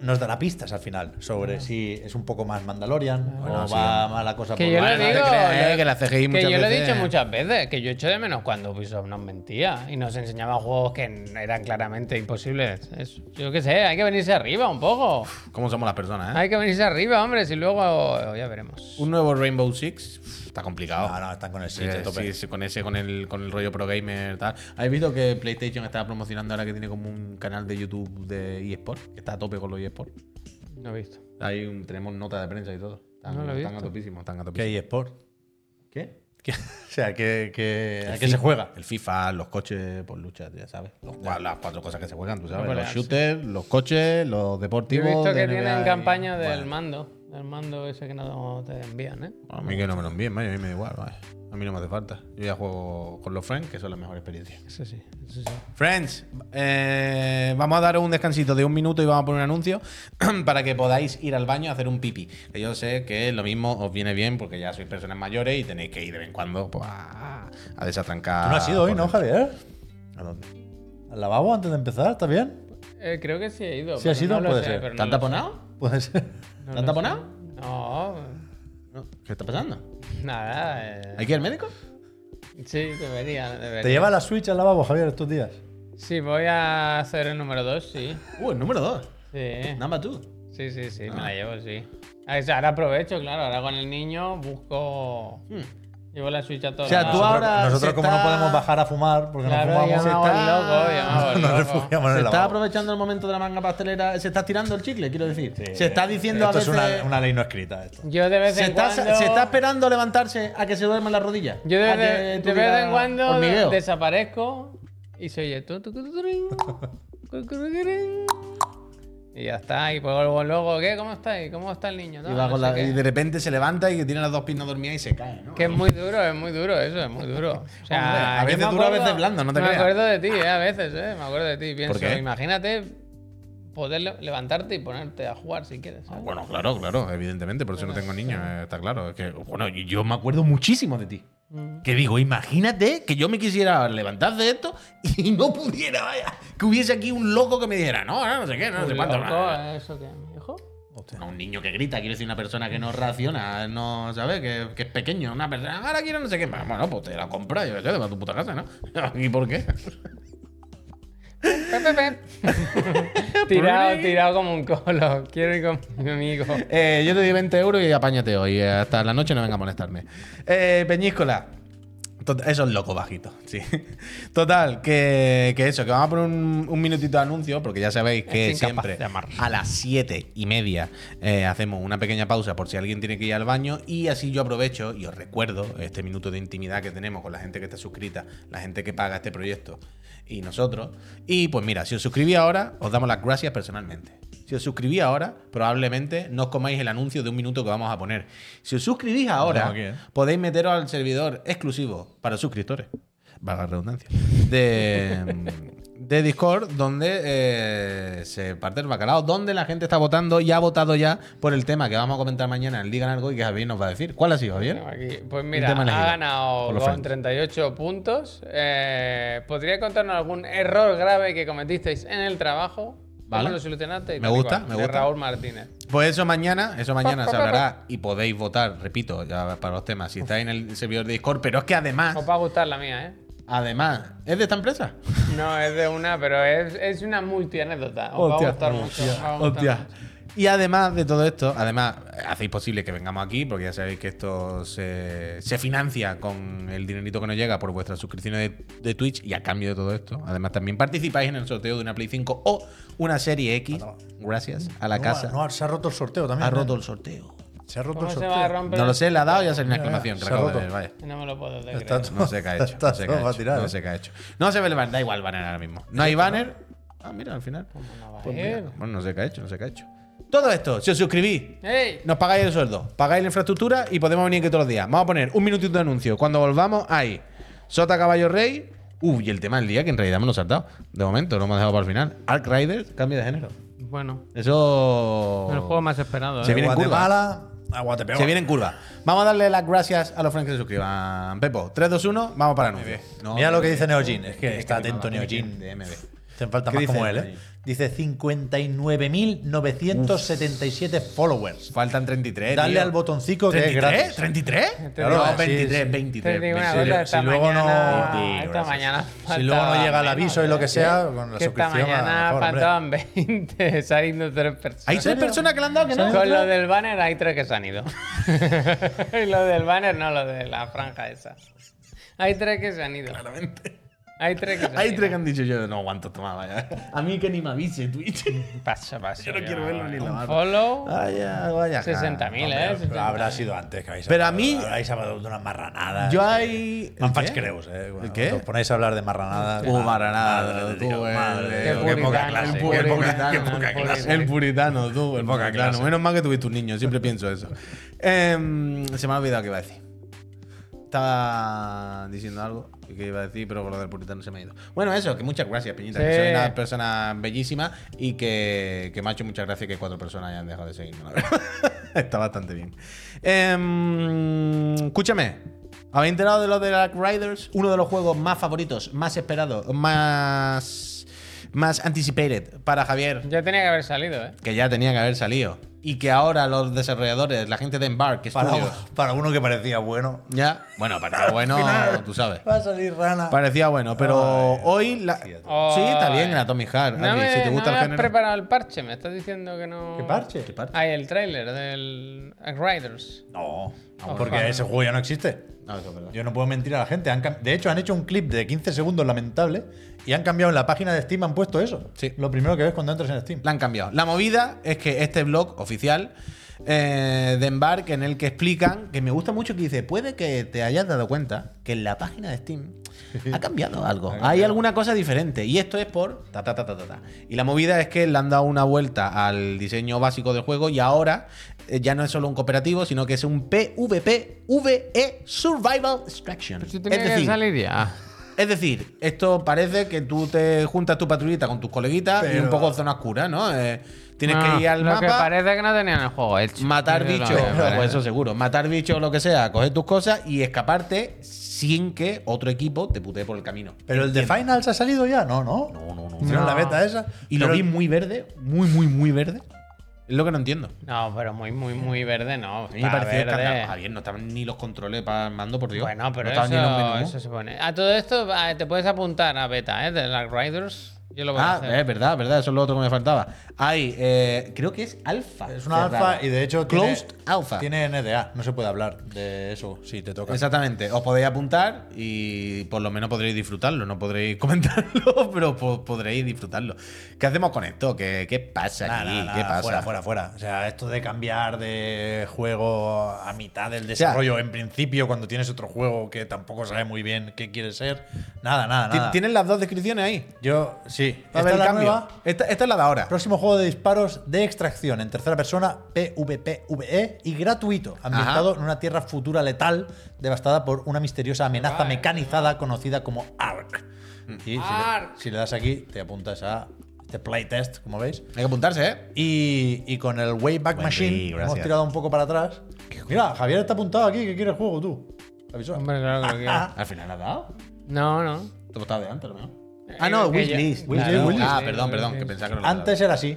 nos dará pistas al final sobre si es un poco más Mandalorian Bueno, o sí. va más la cosa Que por yo la- lo digo. creas, eh, que la CGI que yo lo he dicho muchas veces, que yo echo de menos cuando Ubisoft nos mentía y nos enseñaba juegos que eran claramente imposibles. Eso. Yo qué sé, hay que venirse arriba un poco. ¿Cómo somos las personas, eh? Hay que venirse arriba, hombre, si luego ya veremos. Un nuevo Rainbow Six uf, está complicado. No, no, están con el sí, sí, con ese, con el, con el rollo pro gamer tal. ¿Habéis visto que PlayStation está promocionando ahora que tiene como un canal de YouTube de eSport? Que está a tope con los eSport. No he visto. Un, tenemos nota de prensa y todo. Están, No lo he están a topísimo, están a ¿Qué topísimo. hay sport? ¿Qué? ¿Qué? (laughs) O sea, que, que, ¿a qué se juega? El FIFA, los coches por lucha, ya sabes. Los las cuatro cosas que se juegan, tú sabes. No los shooters, los coches, los Yo deportivos. he visto que NBA tienen y- campaña del Bueno, mando. Del mando ese que no te envían, ¿eh? A mí que no me lo envíen, vaya, a mí me da igual, vaya. A mí no me hace falta. Yo ya juego con los friends, que son las mejores experiencias. Eso sí, eso sí. Friends, eh, vamos a daros un descansito de un minuto y vamos a poner un anuncio (clears throat) para que podáis ir al baño a hacer un pipi. Que yo sé que lo mismo os viene bien porque ya sois personas mayores y tenéis que ir de vez en cuando pues, a, a desatrancar. Tú no has ido hoy, ¿no. Javier? ¿A dónde? ¿Al lavabo antes de empezar? ¿Está bien? Eh, creo que sí he ido. Sí has ido, no puede sé, ser. ¿Te no han taponado? Puede ser. ¿Te han taponado? No, No. ¿Qué está pasando? nada. eh. ¿Hay que ir al médico? Sí, debería, debería. ¿Te lleva la Switch al lavabo, Javier, estos días? Sí, voy a hacer el número 2, sí. Uh, el número 2. Sí. Number 2. Sí, sí, sí, Ah. me la llevo, sí. Ah, o sea, Ahora aprovecho, claro. Ahora con el niño busco. Llevo la Switch a todo. Hmm. O sea, tú ahora- Nosotros, se como está- no podemos bajar a fumar porque Claro, no fumamos, el está- nos refugiamos en Se el está lavabo. aprovechando el momento de la manga pastelera. Se está tirando el chicle, quiero decir. Sí, se está diciendo esto a veces. es una, una ley no escrita. Esto. Yo de vez se, en está, cuando. se está esperando levantarse a que se duerma en la rodilla. Yo de, vez- en cuando hormigueo. desaparezco y se oye. Y ya está. Y pues luego, luego ¿qué? ¿Cómo estáis? ¿Cómo está el niño? Y, No, no la- y de repente se levanta y que tiene las dos piernas dormidas y se cae, ¿no? Que es muy duro, es muy duro eso, es muy duro. O (laughs) sea, Hombre, a veces me duro, a veces blando, no te Me creas. acuerdo de ti, eh, a veces, eh, me acuerdo de ti. Pienso, qué? imagínate poder le- levantarte y ponerte a jugar si quieres. ¿sabes? Bueno, claro, claro, evidentemente, por eso no tengo niños, eh, está claro. Es que, bueno, y yo me acuerdo muchísimo de ti. Que digo, imagínate que yo me quisiera levantar de esto y no pudiera, vaya. Que hubiese aquí un loco que me dijera, no, no, no sé qué, no, sé Muy cuánto. loco, no". ¿eh? ¿Eso qué, mi hijo? No, un niño que grita, quiero decir, una persona que no reacciona, no, ¿sabes? Que, que es pequeño, una persona, ahora quiero no sé qué. Bueno, pues te la compra, yo qué sé, te vas a tu puta casa, ¿no? (laughs) ¿Y por qué? (laughs) Tirado, tirado como un colo. Quiero ir con mi amigo. Eh, yo te di 20 euros y apáñate hoy. eh, Hasta la noche no venga a molestarme. Eh, Peñíscola. Eso es loco bajito, sí. (laughs) Total, que, que eso, que vamos a poner un, un minutito de anuncio, porque ya sabéis que siempre a las siete y media eh, hacemos una pequeña pausa por si alguien tiene que ir al baño y así yo aprovecho y os recuerdo este minuto de intimidad que tenemos con la gente que está suscrita, la gente que paga este proyecto y nosotros. Y pues mira, si os suscribís ahora, os damos las gracias personalmente. Si os suscribís ahora, probablemente no os comáis el anuncio de un minuto que vamos a poner. Si os suscribís ahora, ¿eh? podéis meteros al servidor exclusivo para suscriptores, valga la redundancia, de, (laughs) de Discord, donde eh, se parte el bacalao, donde la gente está votando y ha votado ya por el tema que vamos a comentar mañana en Liga Algo y que Javier nos va a decir. ¿Cuál ha sido, Javier? Aquí. Pues mira, ha ganado los con friends. 38 puntos. Eh, ¿Podría contarnos algún error grave que cometisteis en el trabajo? Vale. ¿Cómo lo solucionaste? Y Me gusta, cual, me de gusta. Raúl Martínez. Pues eso mañana, eso mañana (laughs) se hablará y podéis votar, repito, ya para los temas, si estáis en el servidor de Discord, pero es que además, Os va a gustar la mía, ¿eh? Además, ¿es de esta empresa? No, es de una, pero es, es una multianécdota. Os va a gustar mucho. os va a gustar hostia. mucho. Y además de todo esto, además, hacéis posible que vengamos aquí, porque ya sabéis que esto se, se financia con el dinerito que nos llega por vuestras suscripciones de, de Twitch y a cambio de todo esto, además también participáis en el sorteo de una Play 5 o una serie X, gracias a la No, casa. No, se ha roto el sorteo también. ha ¿eh? roto el sorteo. Se ha roto ¿Cómo el se sorteo. va a romper? No lo sé, le ha dado y ha salido una exclamación. se que ha acabo de roto. ver, vaya. No me lo puedo creer. Está todo- No sé qué ha hecho. Está No sé qué todo ha para hecho. tirar, No ¿eh? sé qué ha hecho. No se ve el banner, da igual el banner ahora mismo. No hay banner. Ah, mira, al final. no va a Pues ir? bueno, no sé qué ha hecho, no sé qué ha hecho. Todo esto, si os suscribís, ¡Ey! nos pagáis el sueldo, pagáis la infraestructura y podemos venir aquí todos los días. Vamos a poner un minutito de anuncio. Cuando volvamos, hay Sota Caballo Rey. Uh, y el tema del día que en realidad me lo he saltado. De momento, lo hemos dejado para el final. Ark Riders, cambio de género. Bueno, Eso. el juego más esperado. Se ¿eh? viene en curva. Guatemala a Guatepeor. Se viene en curva. Vamos a darle las gracias a los friends que se suscriban. Pepo, 3, 2, 1, vamos para el anuncio. No, Mira lo que dice Neojin. Es que está atento que- de MB. Hacen falta ¿Qué más dice como él? ¿eh? Dice 59.977 followers. Faltan 33. Dale tío. al botoncico que es 33, gratis. ¿33? Claro, no, sí, 23, sí. 23. Te digo una 23. cosa, esta si luego no- mañana, Sí, esta gracias. mañana Si luego no llega el menos, aviso y lo que sea, con la que suscripción. mañana mejor, hombre. faltaban 20, (laughs) se han ido tres personas. Hay tres personas que le han dado que no. Con lo del banner hay tres que se han ido. (laughs) y lo del banner no, lo de la franja esa. Hay tres que se han ido. Hay tres que Hay tres que han dicho yo no aguanto más, vaya. A mí que ni me avise Twitch. Pasa, pasa. Yo no quiero verlo ni la follow, Vaya, vaya. 60.000, Hombre, ¿eh? pero 60.000. habrá sido antes que habéis Pero a hablado- mí- Habráis hablado de unas marranadas. Yo hay. Man ¿El faig qué? creus, eh? Cuando qué? Os ponéis a hablar de marranadas. Uh, marranada, madre de tú, Dios, eh, madre qué poca clase. el qué poca- el clase. El puritano, tú, el Poca clase. Menos mal que tuviste un niño, siempre pienso eso. Em, se me ha olvidado qué iba a decir. Estaba diciendo algo que iba a decir, pero con lo del puritano se me ha ido. Bueno, eso, que muchas gracias, Peñita. Que Sí. soy una persona bellísima y que, que me ha hecho muchas gracias que cuatro personas hayan dejado de seguirme, la verdad. (laughs) Está bastante bien. Em, escúchame. ¿Habéis enterado de lo de Dark Riders? Uno de los juegos más favoritos, más esperados, más, más anticipated para Javier Ya tenía que haber salido, ¿eh? que ya tenía que haber salido. Y que ahora los desarrolladores, la gente de Embark Para, Studios, para uno que parecía bueno. ya, bueno, parecía bueno, final tú sabes. Va a salir rana. Parecía bueno, pero Ay, hoy la... Oh, sí, está bien eh. en Atomic Heart. No me, si te gusta no me el has género. preparado el parche, me estás diciendo que no. ¿Qué parche? ¿Qué parche? Ah, el tráiler del Riders. No, bueno. porque ese juego ya no existe. No, eso es verdad. Yo no puedo mentir a la gente. De hecho, han hecho un clip de 15 segundos lamentable y han cambiado en la página de Steam, han puesto eso. Sí. Lo primero que ves cuando entras en Steam. La han cambiado. La movida es que este blog oficial eh, de Embark, en el que explican, que me gusta mucho, que dice, puede que te hayas dado cuenta que en la página de Steam ha cambiado algo. Hay alguna cosa diferente. Y esto es por... Ta, ta, ta, ta, ta, ta. Y la movida es que le han dado una vuelta al diseño básico del juego y ahora eh, ya no es solo un cooperativo, sino que es un PvP VE Survival Extraction. Si Es que decir, salir ya. Es decir, esto parece que tú te juntas tu patrullita con tus coleguitas y un poco zona oscura, ¿no? Eh, tienes No, que ir al lo mapa, que parece que no tenían el juego hecho. matar bichos, pues eso seguro, matar bichos o lo que sea, coger tus cosas y escaparte sin que otro equipo te putee por el camino. Pero el de Finals ha salido ya, no, no. No, no, no. Hicieron No. la beta esa. Y lo vi muy verde, muy, muy, muy verde. Es lo que no entiendo. No, pero muy, muy, muy verde no. A mí me pareció verde. Javier, no estaban ni los controles para el mando, por Dios. Bueno, pero no estaban ni los eso, menús. eso se pone. A todo esto te puedes apuntar a beta, ¿eh? De Dark Riders. Yo lo voy a Ah, hacer. es verdad, verdad, eso es lo otro que me faltaba. Hay, eh, creo que es alfa. Es una cerrada. alfa y de hecho tiene, Closed alpha. tiene NDA. No se puede hablar de eso si te toca. Exactamente. Os podéis apuntar y por lo menos podréis disfrutarlo. No podréis (laughs) comentarlo, pero po- podréis disfrutarlo. ¿Qué hacemos con esto? ¿Qué, qué pasa aquí? ¿Qué pasa? Fuera, fuera, fuera. O sea, esto de cambiar de juego a mitad del desarrollo, en principio, cuando tienes otro juego que tampoco sabe muy bien qué quiere ser. Nada, nada, nada. ¿Tienen las dos descripciones ahí? Yo, sí. A Esta es la cambio. nueva. Esta, esta es la de ahora. Próximo juego de disparos de extracción en tercera persona, PvPVE y gratuito, ambientado en una tierra futura letal devastada por una misteriosa amenaza Vale. mecanizada conocida como ARK. Y si le- Ark. si le das aquí, te apuntas a este playtest, como veis. Hay que apuntarse, ¿eh? Y, y con el Wayback Buen Machine ri, hemos gracias. tirado un poco para atrás. Mira, Javier está apuntado aquí, que quiere el juego tú. ¿Avisó? Hombre, claro que lo (laughs) quiero. Al final la has dado. No, no. Te estado de antes, ¿no? Ah, no, wishlist. claro, wishlist. Ah, perdón, perdón, que pensaba que lo había dado. Antes era así.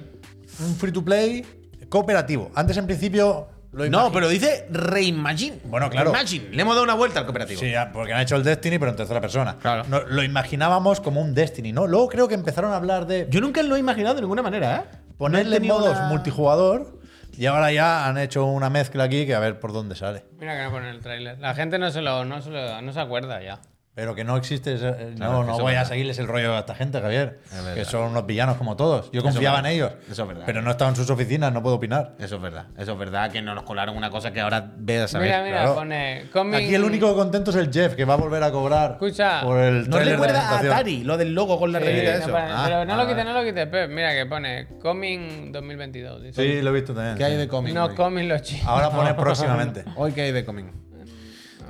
Un free to play cooperativo. Antes en principio lo No, pero dice Reimagine. Bueno, claro. Reimagine. Le hemos dado una vuelta al cooperativo. Sí, porque han hecho el Destiny, pero en tercera persona. Claro. No, lo imaginábamos como un Destiny, ¿no? Luego creo que empezaron a hablar de Yo nunca lo he imaginado de ninguna manera, ¿eh? No ponerle tenido modos una- multijugador y ahora ya han hecho una mezcla aquí que a ver por dónde sale. Mira que no ponen el tráiler. La gente no se lo, no se lo- no se acuerda ya. Pero que no existe. ese- eh, Claro, no, que no eso voy a verdad. seguirles el rollo a esta gente, Javier. verdad. Que son unos villanos como todos. Yo Eso confiaba en verdad. ellos. Eso es verdad. Pero no estaba en sus oficinas, no puedo opinar. Eso es verdad. Eso es verdad que no nos colaron una cosa que ahora veas a saber. Mira, mira, claro. pone. Coming- Aquí el único contento es el Jeff, que va a volver a cobrar Escucha. por el ¿No de recuerda a presentación. Atari lo del logo con la Sí, rayita no, eso? Ah, pero no lo ah, quites, no lo quites, Pep. Mira que pone Coming 2022. dice. Sí, lo he visto también. ¿Qué hay de cómic? No hoy? Coming los chicos. Ahora pone (laughs) próximamente. Hoy qué hay de cómic.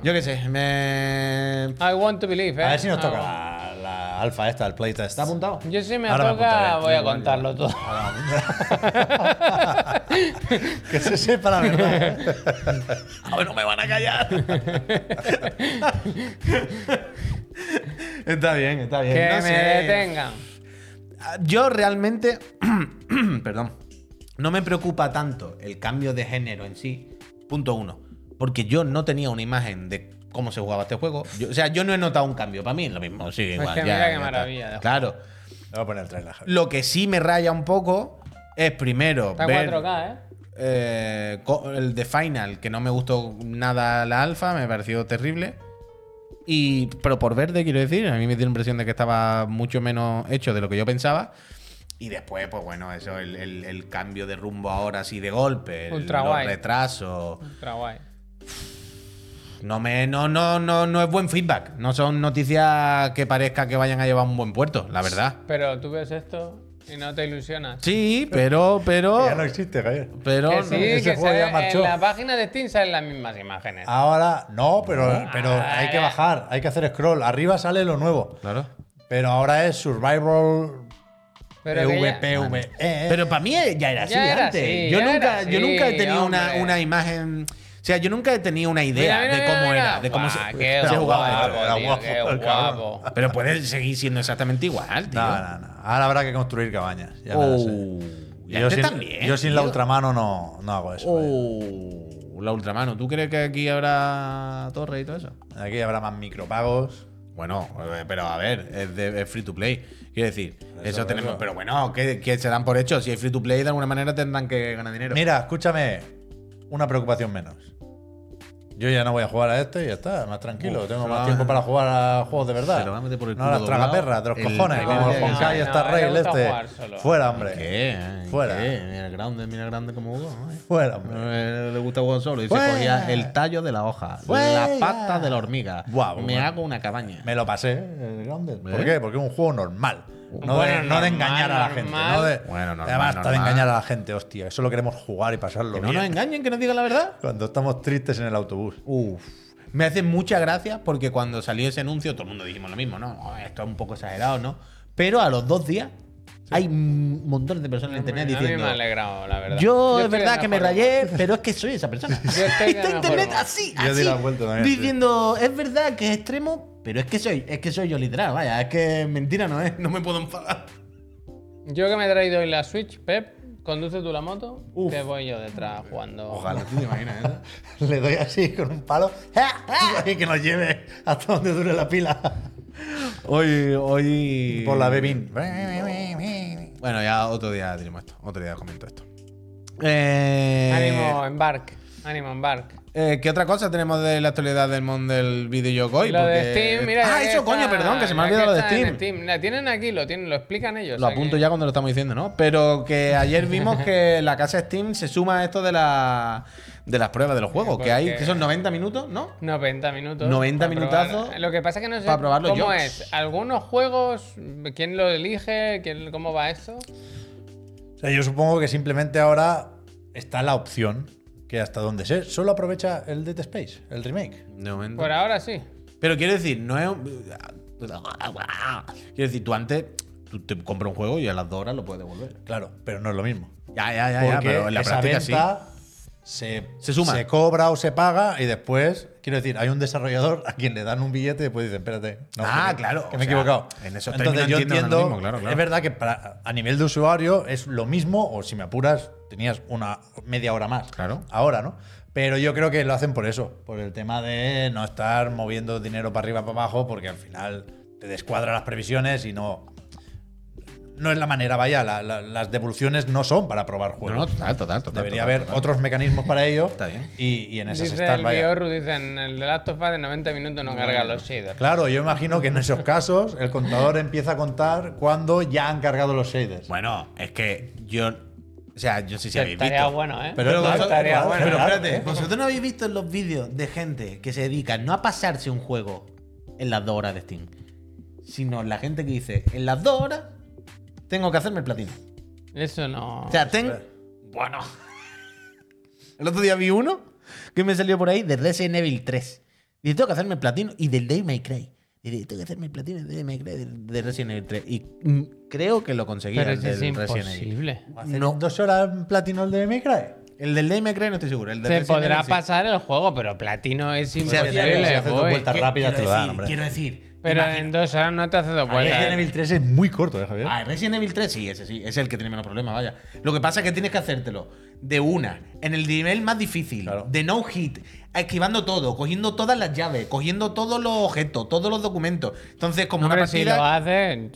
Yo qué sé, me. I want to believe, ¿eh? A ver si nos Ah, toca la, la alfa esta, el playtest. ¿Está apuntado? Yo si me Ahora toca, voy a contarlo todo. (laughs) que se sepa la verdad. (laughs) A ver, no me van a callar. (laughs) está bien, está bien. que No me sé. detengan. Yo realmente. (clears throat) perdón. No me preocupa tanto el cambio de género en sí. Punto uno. Porque yo no tenía una imagen de cómo se jugaba este juego. Yo- o sea, yo no he notado un cambio. Para mí es lo mismo. Sigue igual. que ya, mira qué maravilla Claro. Voy a poner el trailer. Lo que sí me raya un poco es primero Está ver 4K, ¿eh? eh, el de Final, que no me gustó nada la alfa, me pareció terrible. Y, pero por verde, quiero decir, a mí me dio la impresión de que estaba mucho menos hecho de lo que yo pensaba. Y después, pues bueno, eso, el, el- el cambio de rumbo ahora así de golpe, el- Ultra los guay. retrasos. Ultra guay. No, me, no, no, no, no es buen feedback. No son noticias que parezca que vayan a llevar un buen puerto, la verdad. Pero tú ves esto Y no te ilusionas. Sí, pero, pero. Ya no existe, Javier. Pero. Que no. sí, ese que juego ya marchó. en la página de Steam salen las mismas imágenes. Ahora, no, pero, pero Ah, hay que bajar, hay que hacer scroll. Arriba sale lo nuevo. Claro. Pero ahora es Survival Pero que ya- PvPvE. Pero para mí ya era así Ya era antes. así, yo, nunca, era yo nunca he tenido una, una imagen. O sea, yo nunca he tenido una idea Mira, mira, de cómo mira, era, de cómo Buah, se, qué se jugaba. guapo, tío, qué cabrón. Pero puede seguir siendo exactamente igual, tío. No, no, no. Ahora habrá que construir cabañas. Ya. Oh, yo sin, también. yo sin la ultramano no, no hago eso. Oh, la ultramano. ¿Tú crees que aquí habrá torre y todo eso? Aquí habrá más micropagos. Bueno, eh, pero a ver, es, de, es free to play. Quiero decir, eso, tenemos. eso. Pero bueno, que, que se dan por hecho. Si hay free to play, de alguna manera tendrán que ganar dinero. Mira, escúchame. Una preocupación menos. Yo ya no voy a jugar a este y ya está, más tranquilo. Uf, Tengo más tiempo para jugar a juegos de verdad. se lo va a meter por el no las tragaperras de los. El- cojones, el- como el Honkai no, Star él le Rail este. jugar solo. Fuera, hombre. ¿Qué? Fuera. ¿Qué? Mira el grande, mira el grande como Hugo. ¿no? Fuera, hombre. Eh, Le gusta jugar solo y Fuera. se cogía el tallo de la hoja, Fuera. la pata de la hormiga. Me bueno. hago una cabaña. Me lo pasé, el. ¿Por ¿Eh? qué? Porque es un juego normal. No, Bueno, de, no de normal, engañar a la gente. normal. No de, Bueno, normal, basta de engañar a la gente, hostia. Solo queremos jugar y pasarlo Que no bien. nos engañen, que nos digan la verdad. Cuando estamos tristes en el autobús. Uf. Me hace mucha gracia porque cuando salió ese anuncio, todo el mundo dijimos lo mismo, ¿no? Oh, esto es un poco exagerado, ¿no? Pero a los dos días hay m- montones de personas en internet A mí diciendo. me ha alegrado, la verdad. Yo, es verdad que me rayé, (laughs) pero es que soy esa persona. Yo estoy de Está internet humor. así, Yo di así. la vuelta también, sí. diciendo, es verdad que es extremo, pero es que soy, es que soy yo literal, vaya, es que mentira no es, no me puedo enfadar. Yo que me he traído hoy la Switch, Pep, conduce tú la moto, Uf. que voy yo detrás jugando. Ojalá, ¿tú te imaginas eso? (laughs) Le doy así con un palo. (laughs) Y que nos lleve hasta donde dure la pila. Hoy, hoy. Por la Bebin. Bueno, ya otro día diremos esto. Otro día comento esto. Eh, Ánimo, embark. Ánimo, embark. eh, ¿Qué otra cosa tenemos de la actualidad del mundo del videojuego hoy? Lo de Porque- Steam, mira. Ah, eso, coño, perdón, que se me ha olvidado lo de en Steam. La tienen aquí, lo, tienen, lo explican ellos. Lo apunto que- ya cuando lo estamos diciendo, ¿no? Pero que ayer (laughs) vimos que la casa Steam se suma a esto de, la, de las pruebas de los juegos, que hay, Porque- que son 90 minutos, ¿no? 90 minutos. 90 para probar. minutazos Lo que pasa es que no sé cómo jobs. es. Algunos juegos, ¿quién lo elige? ¿Quién, ¿Cómo va esto? O sea, yo supongo que simplemente ahora está la opción que hasta donde sé, solo aprovecha el Dead Space, el remake. De momento. Por ahora sí. Pero quiero decir, no es. un- Quiero decir, tú antes tú te compras un juego y a las dos horas lo puedes devolver. Claro, pero no es lo mismo. Ya, ya, ya, ya, pero en la esa práctica sí. Se, Se suma. se cobra o se paga y después, quiero decir, hay un desarrollador a quien le dan un billete y después dicen, espérate. no, Ah, que- claro, Que me he equivocado. en esos Entonces yo entiendo mismo, claro, claro. es verdad que para- a nivel de usuario es lo mismo, o si me apuras, tenías una media hora más. Claro. Ahora, ¿no? Pero yo creo que lo hacen por eso, por el tema de no estar moviendo dinero para arriba para abajo, porque al final te descuadra las previsiones y no. No es la manera, vaya, la- la- las devoluciones no son para probar No, juegos. no, total, total, total. Debería total, haber total. otros mecanismos para ello. (laughs) Está bien. Y, y en esas Dice están, el vaya. Biorru, dicen, el de Last of Us de 90 minutos no carga los shaders. Claro, yo imagino que en esos casos el contador empieza a contar cuando ya han cargado los shaders. Bueno, es que yo. O sea, yo sé si habéis Estaría visto. bueno, ¿eh? Pero claro, vosotros, estaría claro, bueno. pero espérate, vosotros no habéis visto en los vídeos de gente que se dedica no a pasarse un juego en las dos horas de Steam, sino la gente que dice, en las dos horas tengo que hacerme el platino. Eso no. O sea, ten... Bueno. (laughs) El otro día vi uno que me salió por ahí de Resident Evil 3. Dice, tengo que hacerme el platino y del Day May Cry. Dice, tengo que hacerme el platino del Day May Cry de- de Resident Evil 3. Y mm, creo que lo conseguí pero el es del Resident Evil. imposible. ¿Hacer No. dos horas en platino el de Minecraft? El del Day May Cry no estoy seguro. El de Se Resident podrá Evil sí. pasar el juego, pero platino es sea, imposible. si haces dos boy. vueltas ¿Qué- rápidas te lo dan, decir, hombre. Quiero decir. Pero en dos horas no te hace dos Resident vueltas. Evil 3 es muy corto, ¿eh, Javier? Ah, Resident Evil 3 sí, ese sí, ese es el que tiene menos problemas, vaya. Lo que pasa es que tienes que hacértelo de una, en el nivel más difícil, Claro. de no hit, esquivando todo, cogiendo todas las llaves, cogiendo todos los objetos, todos los documentos. Entonces, como Hombre, una si partida. lo hace,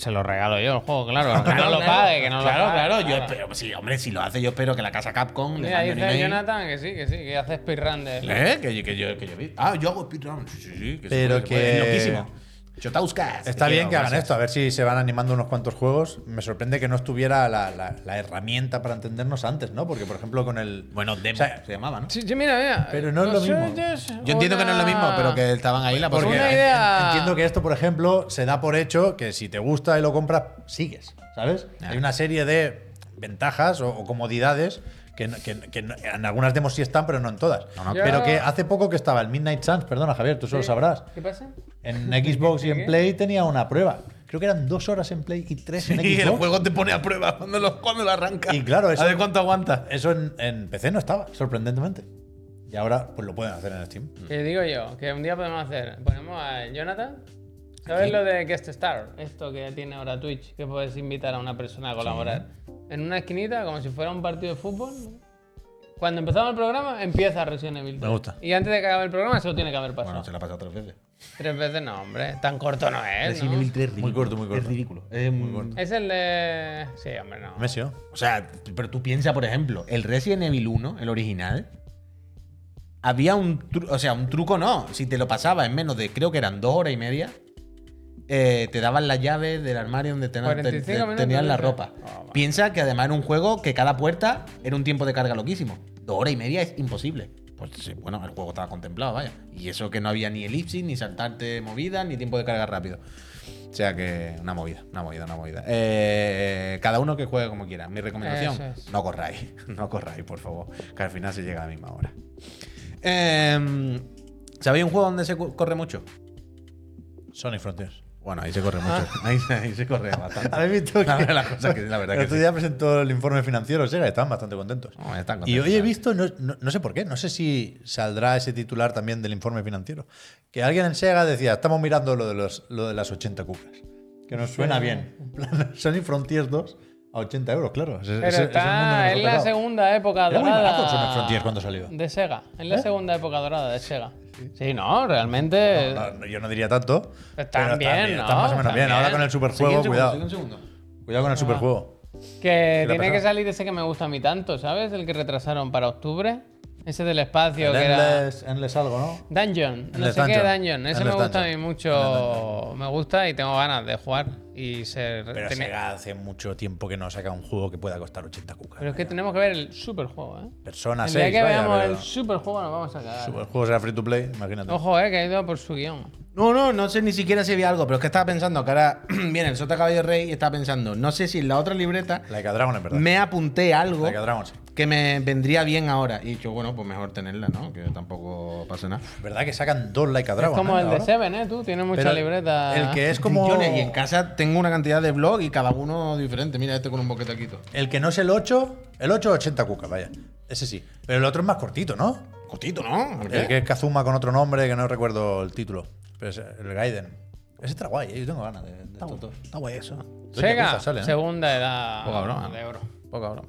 se lo regalo yo el juego, claro. Que (laughs) Claro, no lo claro. pague, que no claro, lo pague. Claro, yo espero, sí, hombre, si lo hace, yo espero que la casa Capcom. le Mira, mande un dice email. Jonathan que sí, que sí, que hace speedrun de. ¿Eh? Que, yo- que yo, que yo vi. Ah, yo hago speedrun. Sí, sí, sí. Que se Pero puede, se puede. que- Es loquísimo. Chotauskas. Está bien quiero, que hagan gracias. esto, a ver si se van animando unos cuantos juegos. Me sorprende que no estuviera la, la- la herramienta para entendernos antes, ¿no? Porque, por ejemplo, con el. Bueno, demo O sea, se llamaba, ¿no? Sí, sí, mira, mira. Pero no es lo mismo. Yo entiendo que no es lo mismo, pero que estaban ahí la Porque Una idea- en- entiendo que esto, por ejemplo, se da por hecho que si te gusta y lo compras, sigues, ¿sabes? Hay una serie de ventajas o, o comodidades que, que- que en algunas demos sí están, pero no en todas. No, no. Pero que hace poco que estaba el Midnight Suns, perdona Javier, tú solo sabrás. ¿Qué pasa? En Xbox (laughs) y en. Play tenía una prueba. Creo que eran dos horas en Play y tres en Y el Xbox. juego te pone a prueba cuando lo, cuando lo arranca. Y claro, eso- A ver cuánto aguanta. Eso en, en PC no estaba, sorprendentemente. Y ahora pues lo pueden hacer en Steam. Que digo yo, que un día podemos hacer. Ponemos a Jonathan. ¿Sabes lo de Guest Star? Esto que tiene ahora Twitch, que puedes invitar a una persona a colaborar. En una esquinita, como si fuera un partido de fútbol. Cuando empezamos el programa, empieza Resident Evil. 3. Me gusta. Y antes de que acabe el programa, eso tiene que haber pasado. Bueno, se la ha pasado tres veces. Tres veces no, hombre. Tan corto no es. Resident ¿no? Evil 3 Muy corto, muy corto. Es ridículo. Es muy corto. Es el de. Sí, hombre, no. Messi. O sea, pero tú piensas, por ejemplo, el Resident Evil 1, el original, había un truco, o sea, un truco no. Si te lo pasaba en menos de, creo que eran dos horas y media, eh, te daban la llave del armario donde ten- 45 te- te- minutos, tenías la ropa. Piensa que además era un juego que cada puerta era un tiempo de carga loquísimo. Dos horas y media es imposible. Pues sí, bueno, el juego estaba contemplado, vaya. Y eso que no había ni elipsis, ni saltarte movidas, ni tiempo de carga rápido. O sea que una movida, una movida, una movida. Eh, cada uno que juegue como quiera. Mi recomendación, es. no corráis, (laughs) no corráis, por favor. Que al final se llega a la misma hora. Eh, ¿Sabéis un juego donde se corre mucho? Sonic Frontiers. Bueno, ahí se corre mucho. Ahí, ahí se corre bastante. ¿Habéis visto La que- verdad, la cosa que- la verdad El que sí. día presentó el informe financiero Sega y estaban bastante contentos. No, están Y contentos, hoy he visto, no, no- no sé por qué, no sé si saldrá ese titular también del informe financiero, que alguien en Sega decía, estamos mirando lo de, los, lo de las 80 cucas, que nos suena bien. En plan, (laughs) Sonic Frontiers 2 a 80 euros, claro. Ese- Pero ese- está en la segunda época Era muy dorada. Sonic Frontiers cuando salió. De Sega. En la ¿Eh? segunda época dorada de Sega. Sí, no, realmente. No, no, yo no diría tanto. Están pero bien, ¿no? Están más o menos bien. Ahora con el superjuego, segundo, cuidado. segundo. Cuidado con el superjuego. Que ¿Qué le ha tiene que salir ese que me gusta a mí tanto, ¿sabes? El que retrasaron para octubre. Ese del espacio El que era. Endless, Endless algo, ¿no? Dungeon, no Endless sé qué Dungeon. Dungeon. Ese me Endless gusta a mí Dungeon. mucho. Me gusta y tengo ganas de jugar. Y ser. Pero tener- Sega hace mucho tiempo que no saca un juego que pueda costar 80 cucas. Pero es que tenemos que ver el superjuego, ¿eh? Persona El 6, día que vaya, veamos pero- el superjuego nos vamos a cagar. Super- El juego será free to play, imagínate. Ojo, eh, que ha ido por su guion. No, no, no sé ni siquiera si había algo, pero es que estaba pensando que ahora (clears throat) viene el Sota Caballo Rey y estaba pensando, no sé si en la otra libreta Like a Dragon, es verdad. me apunté algo Like a Dragon, sí. Que me vendría bien ahora. Y dicho, bueno, pues mejor tenerla, ¿no? Que tampoco pasa nada. ¿Verdad que sacan dos Like a Dragon? es como eh, el de? Seven, ¿eh? Tú tienes mucha Pero libreta. El que es (laughs) como. Millones, y en casa tengo una cantidad de blog y cada uno diferente. Mira este con un todo. El que no es el 8, el 8 80 cucas, vaya. Ese sí. Pero el otro es más cortito, ¿no? Cortito, ¿no? El que es Kazuma con otro nombre que no recuerdo el título. Pero es el Gaiden. Ese está guay, eh, yo tengo ganas de, de estos dos. Está guay eso. Sega, salen, ¿eh? segunda edad Poca broma. de oro. Poca broma.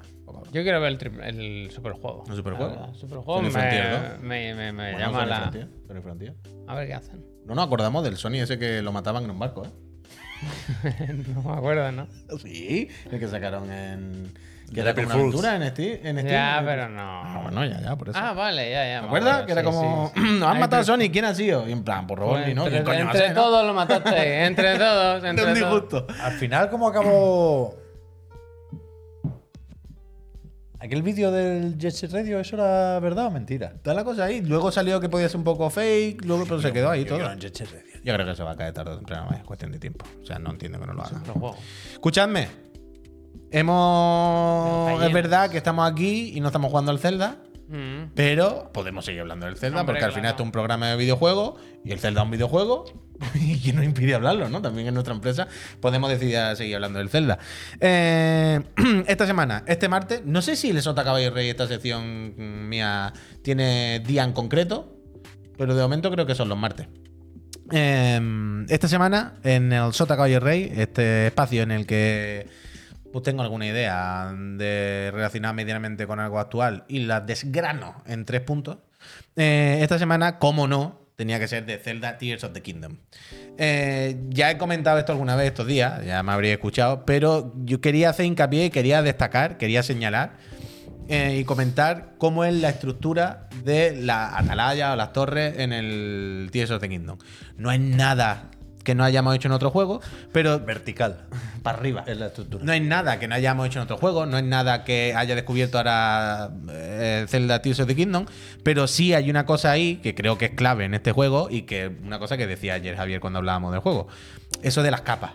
Yo quiero ver el, triple- el superjuego. ¿El superjuego? La verdad, superjuego me, Frontier, me, me- me Bueno, llama la. Frontier, Frontier. A ver qué hacen. No nos acordamos del Sony ese que lo mataban en un barco, ¿eh? (laughs) no me acuerdo, ¿no? Sí, el que sacaron en. Que era como una Fools. aventura en Steam. En Steam. Ya, pero no. Ah, bueno, ya, ya, por eso. Ah, vale, ya, ya. ¿Te me acuerdas? acuerdo, Que era sí, como. sí. Nos (clears throat) han matado a Sony. ¿Quién ha sido? Y en plan, por Pues ¿no? entre ¿Quién coño va a entre ser, no? todos lo mataste. Entre (laughs) todos, De entre un todos. disgusto. Al final, ¿cómo acabó. Aquel vídeo del Jet Set Radio, ¿eso era verdad o mentira? Está la cosa ahí. Luego salió que podía ser un poco fake, luego pero se quedó ahí todo. Yo creo que se va a caer tarde o temprano, es cuestión de tiempo. O sea, no entiendo que no lo. Superjuego. Escuchadme. Hemos. Es verdad que estamos aquí y no estamos jugando al Zelda. Pero podemos seguir hablando del Zelda Hombre, porque al final esto es un programa de videojuegos y el Zelda es un videojuego (laughs) y quién nos impide hablarlo, ¿no? También en nuestra empresa podemos decidir a seguir hablando del Zelda. Eh, (clears throat) esta semana, este martes, no sé si el Sota Caballo Rey, esta sección mía, tiene día en concreto, pero de momento creo que son los martes. Eh, esta semana, en el Sota Caballo Rey, este espacio en el que pues tengo alguna idea de relacionar medianamente con algo actual y la desgrano en tres puntos. Eh, esta semana, como no, tenía que ser de Zelda Tears of the Kingdom. Eh, ya he comentado esto alguna vez estos días, ya me habría escuchado, pero yo quería hacer hincapié y quería destacar, quería señalar eh, y comentar cómo es la estructura de la atalaya o las torres en el Tears of the Kingdom. No hay nada que no hayamos hecho en otro juego, pero Vertical. (laughs) para arriba. Es la estructura. No hay nada que no hayamos hecho en otro juego, no hay nada que haya descubierto ahora eh, Zelda Tears of the Kingdom, pero sí hay una cosa ahí que creo que es clave en este juego y que una cosa que decía ayer Javier cuando hablábamos del juego, eso de las capas.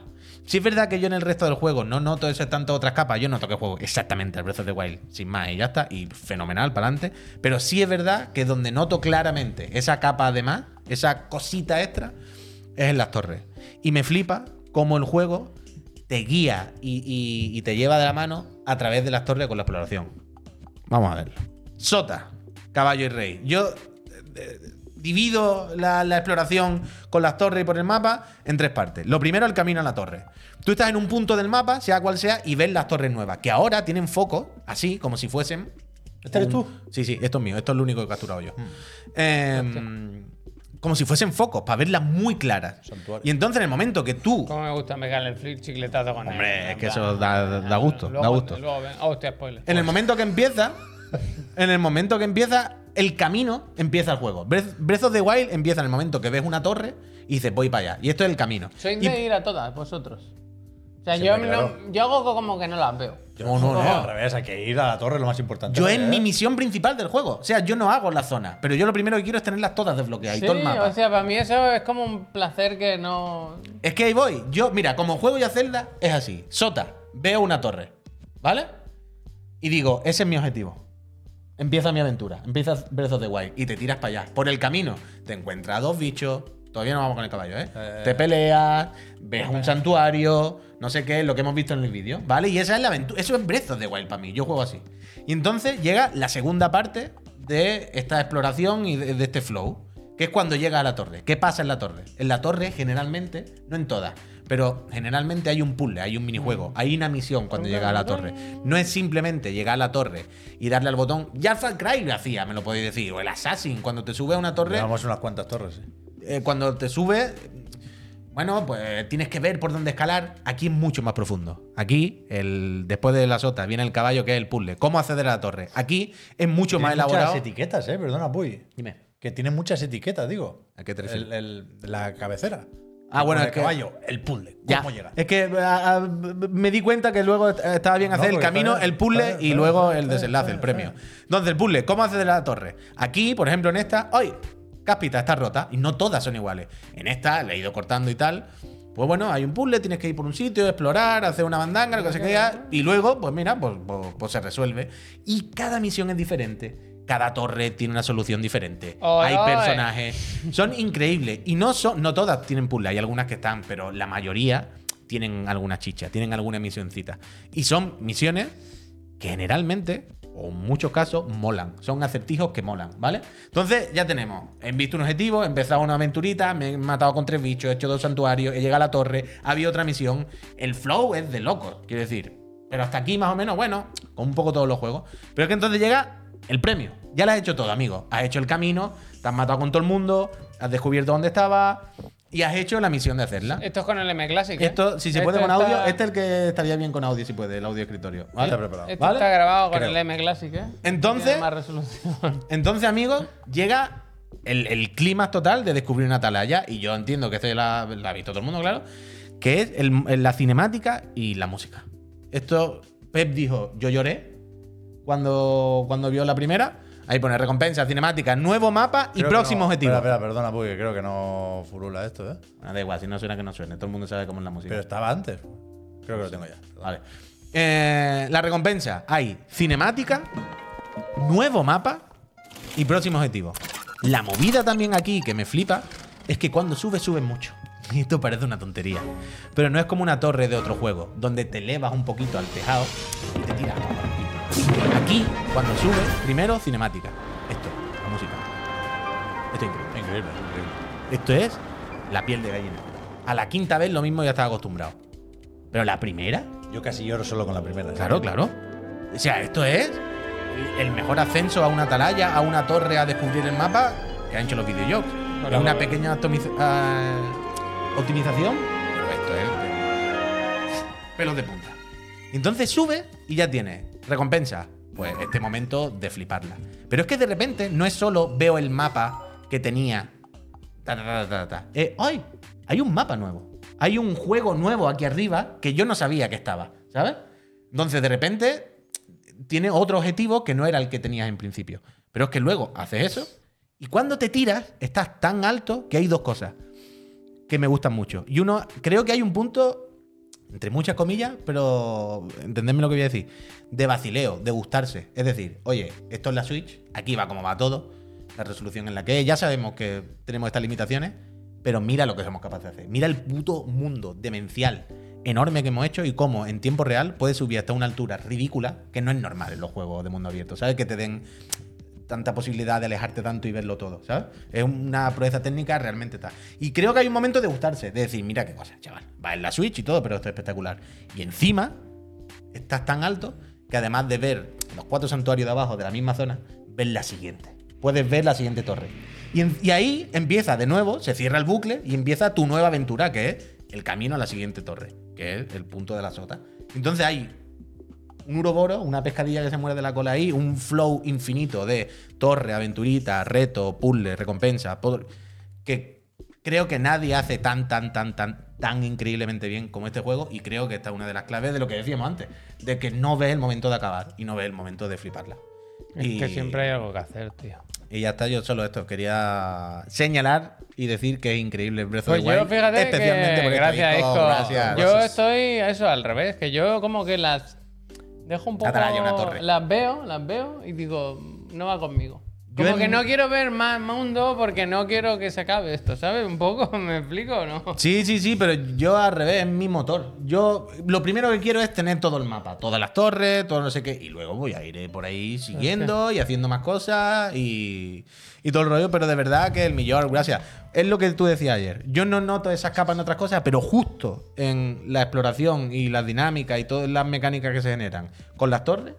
Sí es verdad que yo en el resto del juego no noto eso tanto otras capas, yo noto que juego exactamente el Breath of the Wild, sin más, y ya está, y fenomenal para adelante, pero sí es verdad que donde noto claramente esa capa además, esa cosita extra, es en las torres. Y me flipa cómo el juego te guía y, y- y te lleva de la mano a través de las torres con la exploración. Vamos a verlo. Sota, caballo y rey. Yo eh, divido la, la exploración con las torres y por el mapa en tres partes. Lo primero, el camino a la torre. Tú estás en un punto del mapa, sea cual sea, y ves las torres nuevas, que ahora tienen foco, así, como si fuesen. ¿Este eres tú? Sí, sí, esto es mío, esto es lo único que he capturado yo. Em, como si fuesen focos, para verlas muy claras. Santuario. Y entonces, en el momento que tú Cómo me gusta pegarle el flip chicletazo con él. Hombre, es que En eso da- da gusto, luego- da gusto. Luego ven. Oh, hostia, spoiler. En el momento que empieza, en el momento que empieza, el camino empieza el juego. Breath, Breath of the Wild empieza en el momento que ves una torre y dices, voy para allá. Y esto es el camino. Soy Y- de ir a todas, vosotros. O sea, yo, no- yo hago como que no las veo. Yo No, no, no, al revés, hay que ir a la torre, lo más importante. yo es mi misión principal del juego. O sea, yo no hago la zona, pero yo lo primero que quiero es tenerlas todas desbloqueadas Sí, y todo el mapa. o sea, para mí eso es como un placer que no. Es que ahí voy. Yo, mira, como juego ya Zelda, es así. Sota, veo una torre, ¿vale? Y digo, ese es mi objetivo. Empieza mi aventura, empieza Breath of the Wild y te tiras para allá. Por el camino te encuentras a dos bichos. Todavía no vamos con el caballo, ¿eh? Eh. Te peleas, ves un santuario, no sé qué, lo que hemos visto en el vídeo, ¿vale? Y esa es la aventura. Eso es Breath of the Wild para mí. Yo juego así. Y entonces llega la segunda parte de esta exploración y de, de este flow, que es cuando llega a la torre. ¿Qué pasa en la torre? En la torre, generalmente, no en todas, pero generalmente hay un puzzle, hay un minijuego, hay una misión cuando llega a la torre. No es simplemente llegar a la torre y darle al botón. Ya Far Cry lo hacía, me lo podéis decir. O el Assassin, cuando te sube a una torre Llevamos unas cuantas torres, sí. Eh, cuando te subes, bueno, pues tienes que ver por dónde escalar. Aquí es mucho más profundo. Aquí, el, después de la sota, viene el caballo que es el puzzle. ¿Cómo acceder a la torre? Aquí es mucho más Tiene elaborado. muchas etiquetas, eh, perdona, Puy. Dime. Que tiene muchas etiquetas, digo. ¿A qué te el, refieres? el- La cabecera. Ah, bueno, es el que- caballo, el puzzle. Ya. ¿Cómo llega? Es que ah, ah, me di cuenta que luego estaba bien No, hacer el camino, el puzzle está y está luego bien, el desenlace, el premio. Entonces, el puzzle, ¿cómo acceder a la torre? Aquí, por ejemplo, en esta, ¡ay! Cáspita está rota y no todas son iguales. En esta le he ido cortando y tal. Pues bueno, hay un puzzle, tienes que ir por un sitio, explorar, hacer una bandanga, lo que sea, y luego, pues mira, pues, pues- pues se resuelve. Y cada misión es diferente. Cada torre tiene una solución diferente. Oy, hay oy. personajes. Son increíbles. Y no son, no todas tienen puzzle, hay algunas que están, pero la mayoría tienen alguna chicha, tienen alguna misioncita. Y son misiones que generalmente, o en muchos casos, molan. Son acertijos que molan, ¿vale? Entonces, ya tenemos. He visto un objetivo, he empezado una aventurita, me he matado con tres bichos, he hecho dos santuarios, he llegado a la torre, ha habido otra misión. El flow es de locos, quiero decir. Pero hasta aquí, más o menos, bueno, con un poco todos los juegos. Pero es que entonces llega el premio. Ya lo has hecho todo, amigo. Has hecho el camino, te has matado con todo el mundo, has descubierto dónde estaba y has hecho la misión de hacerla. Esto es con el M Classic. ¿eh? Esto, si se Esto puede con está- audio, este es el que estaría bien con audio, si puede, el audio escritorio. ¿vale? Está preparado. Esto ¿Vale? está grabado con Creo. el M Classic, ¿eh? Entonces- Tiene más resolución. (laughs) Entonces, amigos, llega el, el clímax total de descubrir una atalaya. Y yo entiendo que esto la, la ha visto todo el mundo, claro. Que es el- la cinemática y la música. Esto, Pep dijo, yo lloré cuando, cuando vio la primera. Ahí pone recompensa, cinemática, nuevo mapa y Creo próximo no. objetivo. Espera, espera, perdona, Puy, que creo que no furula esto, ¿eh? Ah, da igual, si no suena que no suene. Todo el mundo sabe cómo es la música. Pero estaba antes. Creo que lo tengo ya. Vale. Eh, la recompensa. Hay cinemática, nuevo mapa y próximo objetivo. La movida también aquí, que me flipa, es que cuando subes, subes mucho. Y (laughs) esto parece una tontería. Pero no es como una torre de otro juego, donde te elevas un poquito al tejado y te tiras. Aquí, cuando subes, primero cinemática. Esto, la música. Esto es increíble. Increíble, increíble. Esto es la piel de gallina. A la quinta vez lo mismo ya estaba acostumbrado. Pero la primera, Yo casi lloro solo con la primera. Claro, claro. O sea, esto es el mejor ascenso a una atalaya, a una torre a descubrir el mapa que han hecho los videojuegos. Es una pequeña ah, optimización, pero esto es pelos de punta. Entonces sube y ya tiene recompensa. Pues este momento de fliparla. Pero es que de repente no es solo veo el mapa que tenía ta, ta, ta. Eh, ¡Ay! Hay un mapa nuevo. Hay un juego nuevo aquí arriba que yo no sabía que estaba, ¿sabes? Entonces, de repente, tiene otro objetivo que no era el que tenías en principio. Pero es que luego haces eso y cuando te tiras, estás tan alto que hay dos cosas que me gustan mucho. Y uno, creo que hay un punto, entre muchas comillas, pero entendedme lo que voy a decir, de vacileo, de gustarse. Es decir, oye, esto es la Switch, aquí va como va todo, la resolución en la que ya sabemos que tenemos estas limitaciones, pero mira lo que somos capaces de hacer. Mira el puto mundo demencial enorme que hemos hecho y cómo en tiempo real puede subir hasta una altura ridícula que no es normal en los juegos de mundo abierto. ¿Sabes? Que te den tanta posibilidad de alejarte tanto y verlo todo, ¿sabes? Es una proeza técnica realmente tal. Y creo que hay un momento de gustarse, de decir, mira qué cosa, chaval. Va en la Switch y todo, pero esto es espectacular. Y encima, estás tan alto que además de ver los cuatro santuarios de abajo de la misma zona, ves la siguiente. Puedes ver la siguiente torre. Y, y ahí empieza de nuevo, se cierra el bucle y empieza tu nueva aventura, que es el camino a la siguiente torre, que es el punto de la sota. Entonces hay un uroboro, una pescadilla que se muere de la cola ahí, un flow infinito de torre, aventurita, reto, puzzle, recompensa, que creo que nadie hace tan, tan, tan, tan, tan increíblemente bien como este juego y creo que esta es una de las claves de lo que decíamos antes, de que no ves el momento de acabar y no ves el momento de fliparla. Es y, que siempre hay algo que hacer, tío. y ya está, yo solo esto, quería señalar y decir que es increíble Breath of Pues the Wild, yo fíjate especialmente que gracias, Isco. gracias. Yo estoy a eso al revés, que yo como que las dejo un poco Atalaya, una torre. las veo, las veo y digo, no va conmigo. Como en- que no quiero ver más mundo porque no quiero que se acabe esto, ¿sabes? Un poco, (laughs) ¿me explico o no? Sí, sí, sí, pero yo al revés, es mi motor. Yo lo primero que quiero es tener todo el mapa, todas las torres, todo no sé qué, y luego voy a ir eh, por ahí siguiendo y haciendo más cosas y, y todo el rollo, pero de verdad que el millón, gracias. Es lo que tú decías ayer. Yo no noto esas capas en otras cosas, pero justo en la exploración y las dinámicas y todas las mecánicas que se generan con las torres,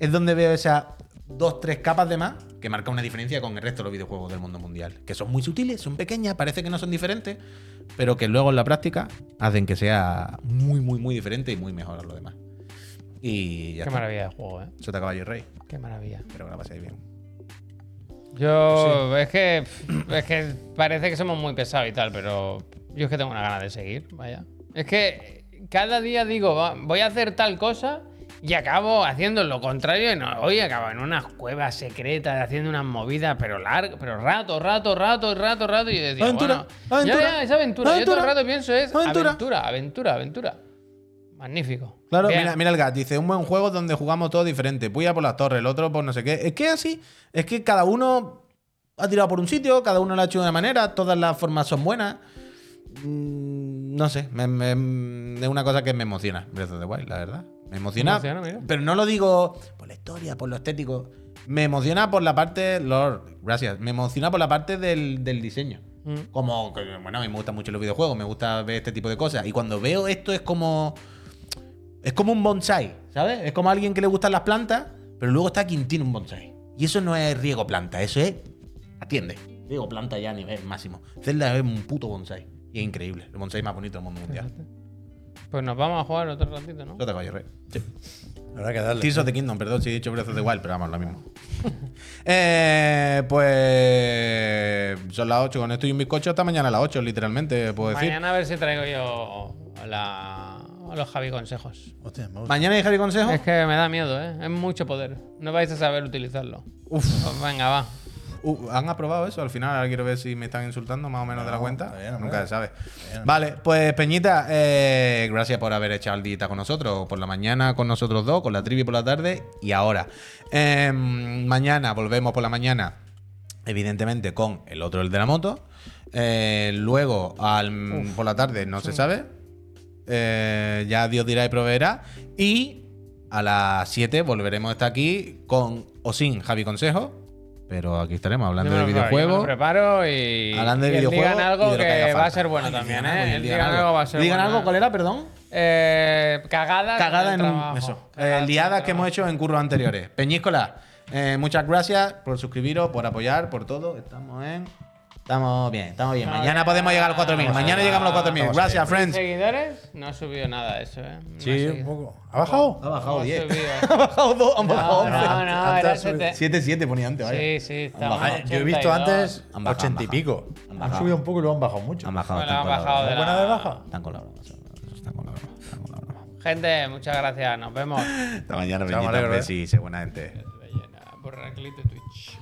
es donde veo esas dos, tres capas de más que marca una diferencia con el resto de los videojuegos del mundo mundial. Que son muy sutiles, son pequeñas, parece que no son diferentes, pero que luego en la práctica hacen que sea muy, muy, muy diferente y muy mejor a lo demás. Y ya Qué está. maravilla de juego, ¿eh? Eso te caballo y rey. Qué maravilla. Espero que la paséis bien. Yo, es que es que parece que somos muy pesados y tal, pero yo es que tengo una gana de seguir, vaya. Es que cada día digo, voy a hacer tal cosa y acabo haciendo lo contrario y no, hoy acabo en unas cuevas secretas haciendo unas movidas, pero largo, pero rato, rato, rato, rato, rato y yo decía, Aventura, bueno, aventura, ya, ya, es aventura. Yo todo aventura, el rato pienso es aventura. aventura, aventura, aventura. Magnífico. Claro, mira, mira el gat, dice, un buen juego donde jugamos todo diferente. Voy a por las torres, el otro por no sé qué. Es que así, es que cada uno ha tirado por un sitio, cada uno lo ha hecho de una manera, todas las formas son buenas. Mm, No sé, me- me- es una cosa que me emociona, Breath of the Wild, la verdad. Me emociona, Me emociona, mira. pero no lo digo por la historia, por lo estético. Me emociona por la parte, Lord, gracias, me emociona por la parte del, del diseño. Mm. Como, bueno, a mí me gustan mucho los videojuegos, me gusta ver este tipo de cosas. Y cuando veo esto es como... Es como un bonsai, ¿sabes? Es como alguien que le gustan las plantas, pero luego está quien tiene un bonsai. Y eso no es riego planta, eso es. Atiende. Riego planta ya a nivel máximo. Zelda es un puto bonsai. Y es increíble. El bonsai más bonito del mundo mundial. Pues nos vamos a jugar otro ratito, ¿no? Yo te callo, rey. Sí. Habrá que darle. Tears of the Kingdom, perdón si he dicho Breath of the Wild, pero vamos, lo mismo. (laughs) eh, pues. Son las 8 con esto y un bizcocho hasta mañana a las 8, literalmente, puedo decir. Mañana a ver si traigo yo la- los Javi consejos. Hostia, me gusta. Mañana hay Javi Consejo. Es que me da miedo, ¿eh? Es mucho poder. No vais a saber utilizarlo. Uf. Pues venga, va. Uh, ¿Han aprobado eso? Al final, ahora quiero ver si me están insultando más o menos de la cuenta. bien. Nunca se sabe. bien. Vale, pues Peñita, eh, gracias por haber echado el día con nosotros. Por la mañana con nosotros dos, con la trivi por la tarde y ahora. Eh, mañana volvemos por la mañana, evidentemente, con el otro, el de la moto. Eh, luego, al, por la tarde, no se sabe. Eh, ya Dios dirá y proveerá. Y a las 7 volveremos a estar aquí con o sin Javi Consejo. Pero aquí estaremos hablando de me me videojuegos. lo preparo y, Hablando de y videojuegos. digan y algo de que, va a ser bueno Ay, también, digan algo, ¿eh? digan digan algo va a ser Digan bueno. algo, ¿cuál era, perdón? Eh, cagadas. Cagada en el un. Eso. Eh, liadas que hemos hecho en curros anteriores. Peñíscola, eh, muchas gracias por suscribiros, por apoyar, por todo. Estamos en Estamos bien, estamos bien. No, Mañana ya- podemos llegar a los 4.000. Mañana llegamos a los 4.000. Estamos Gracias, friends. seguidores, no ha subido nada eso, ¿eh? No Sí, un poco. ¿Ha bajado? Ha bajado No ha 10. subido. (laughs) Ha bajado 2, han bajado No, 11. no, no, era ha subido. 7. 7-7 ponía antes, vaya. Sí, sí, Ah, en Yo he visto 82. antes Han bajado, 80 y pico. bajado. Han bajado. subido un poco y luego han bajado mucho. Han bajado. Han con la bajado broma. de ¿Buena de baja? Están con la broma. Están con la broma. Están con la broma. Gente, muchas gracias. Nos vemos. Hasta mañana. Besi, sé buena gente. Por Raclito Twitch.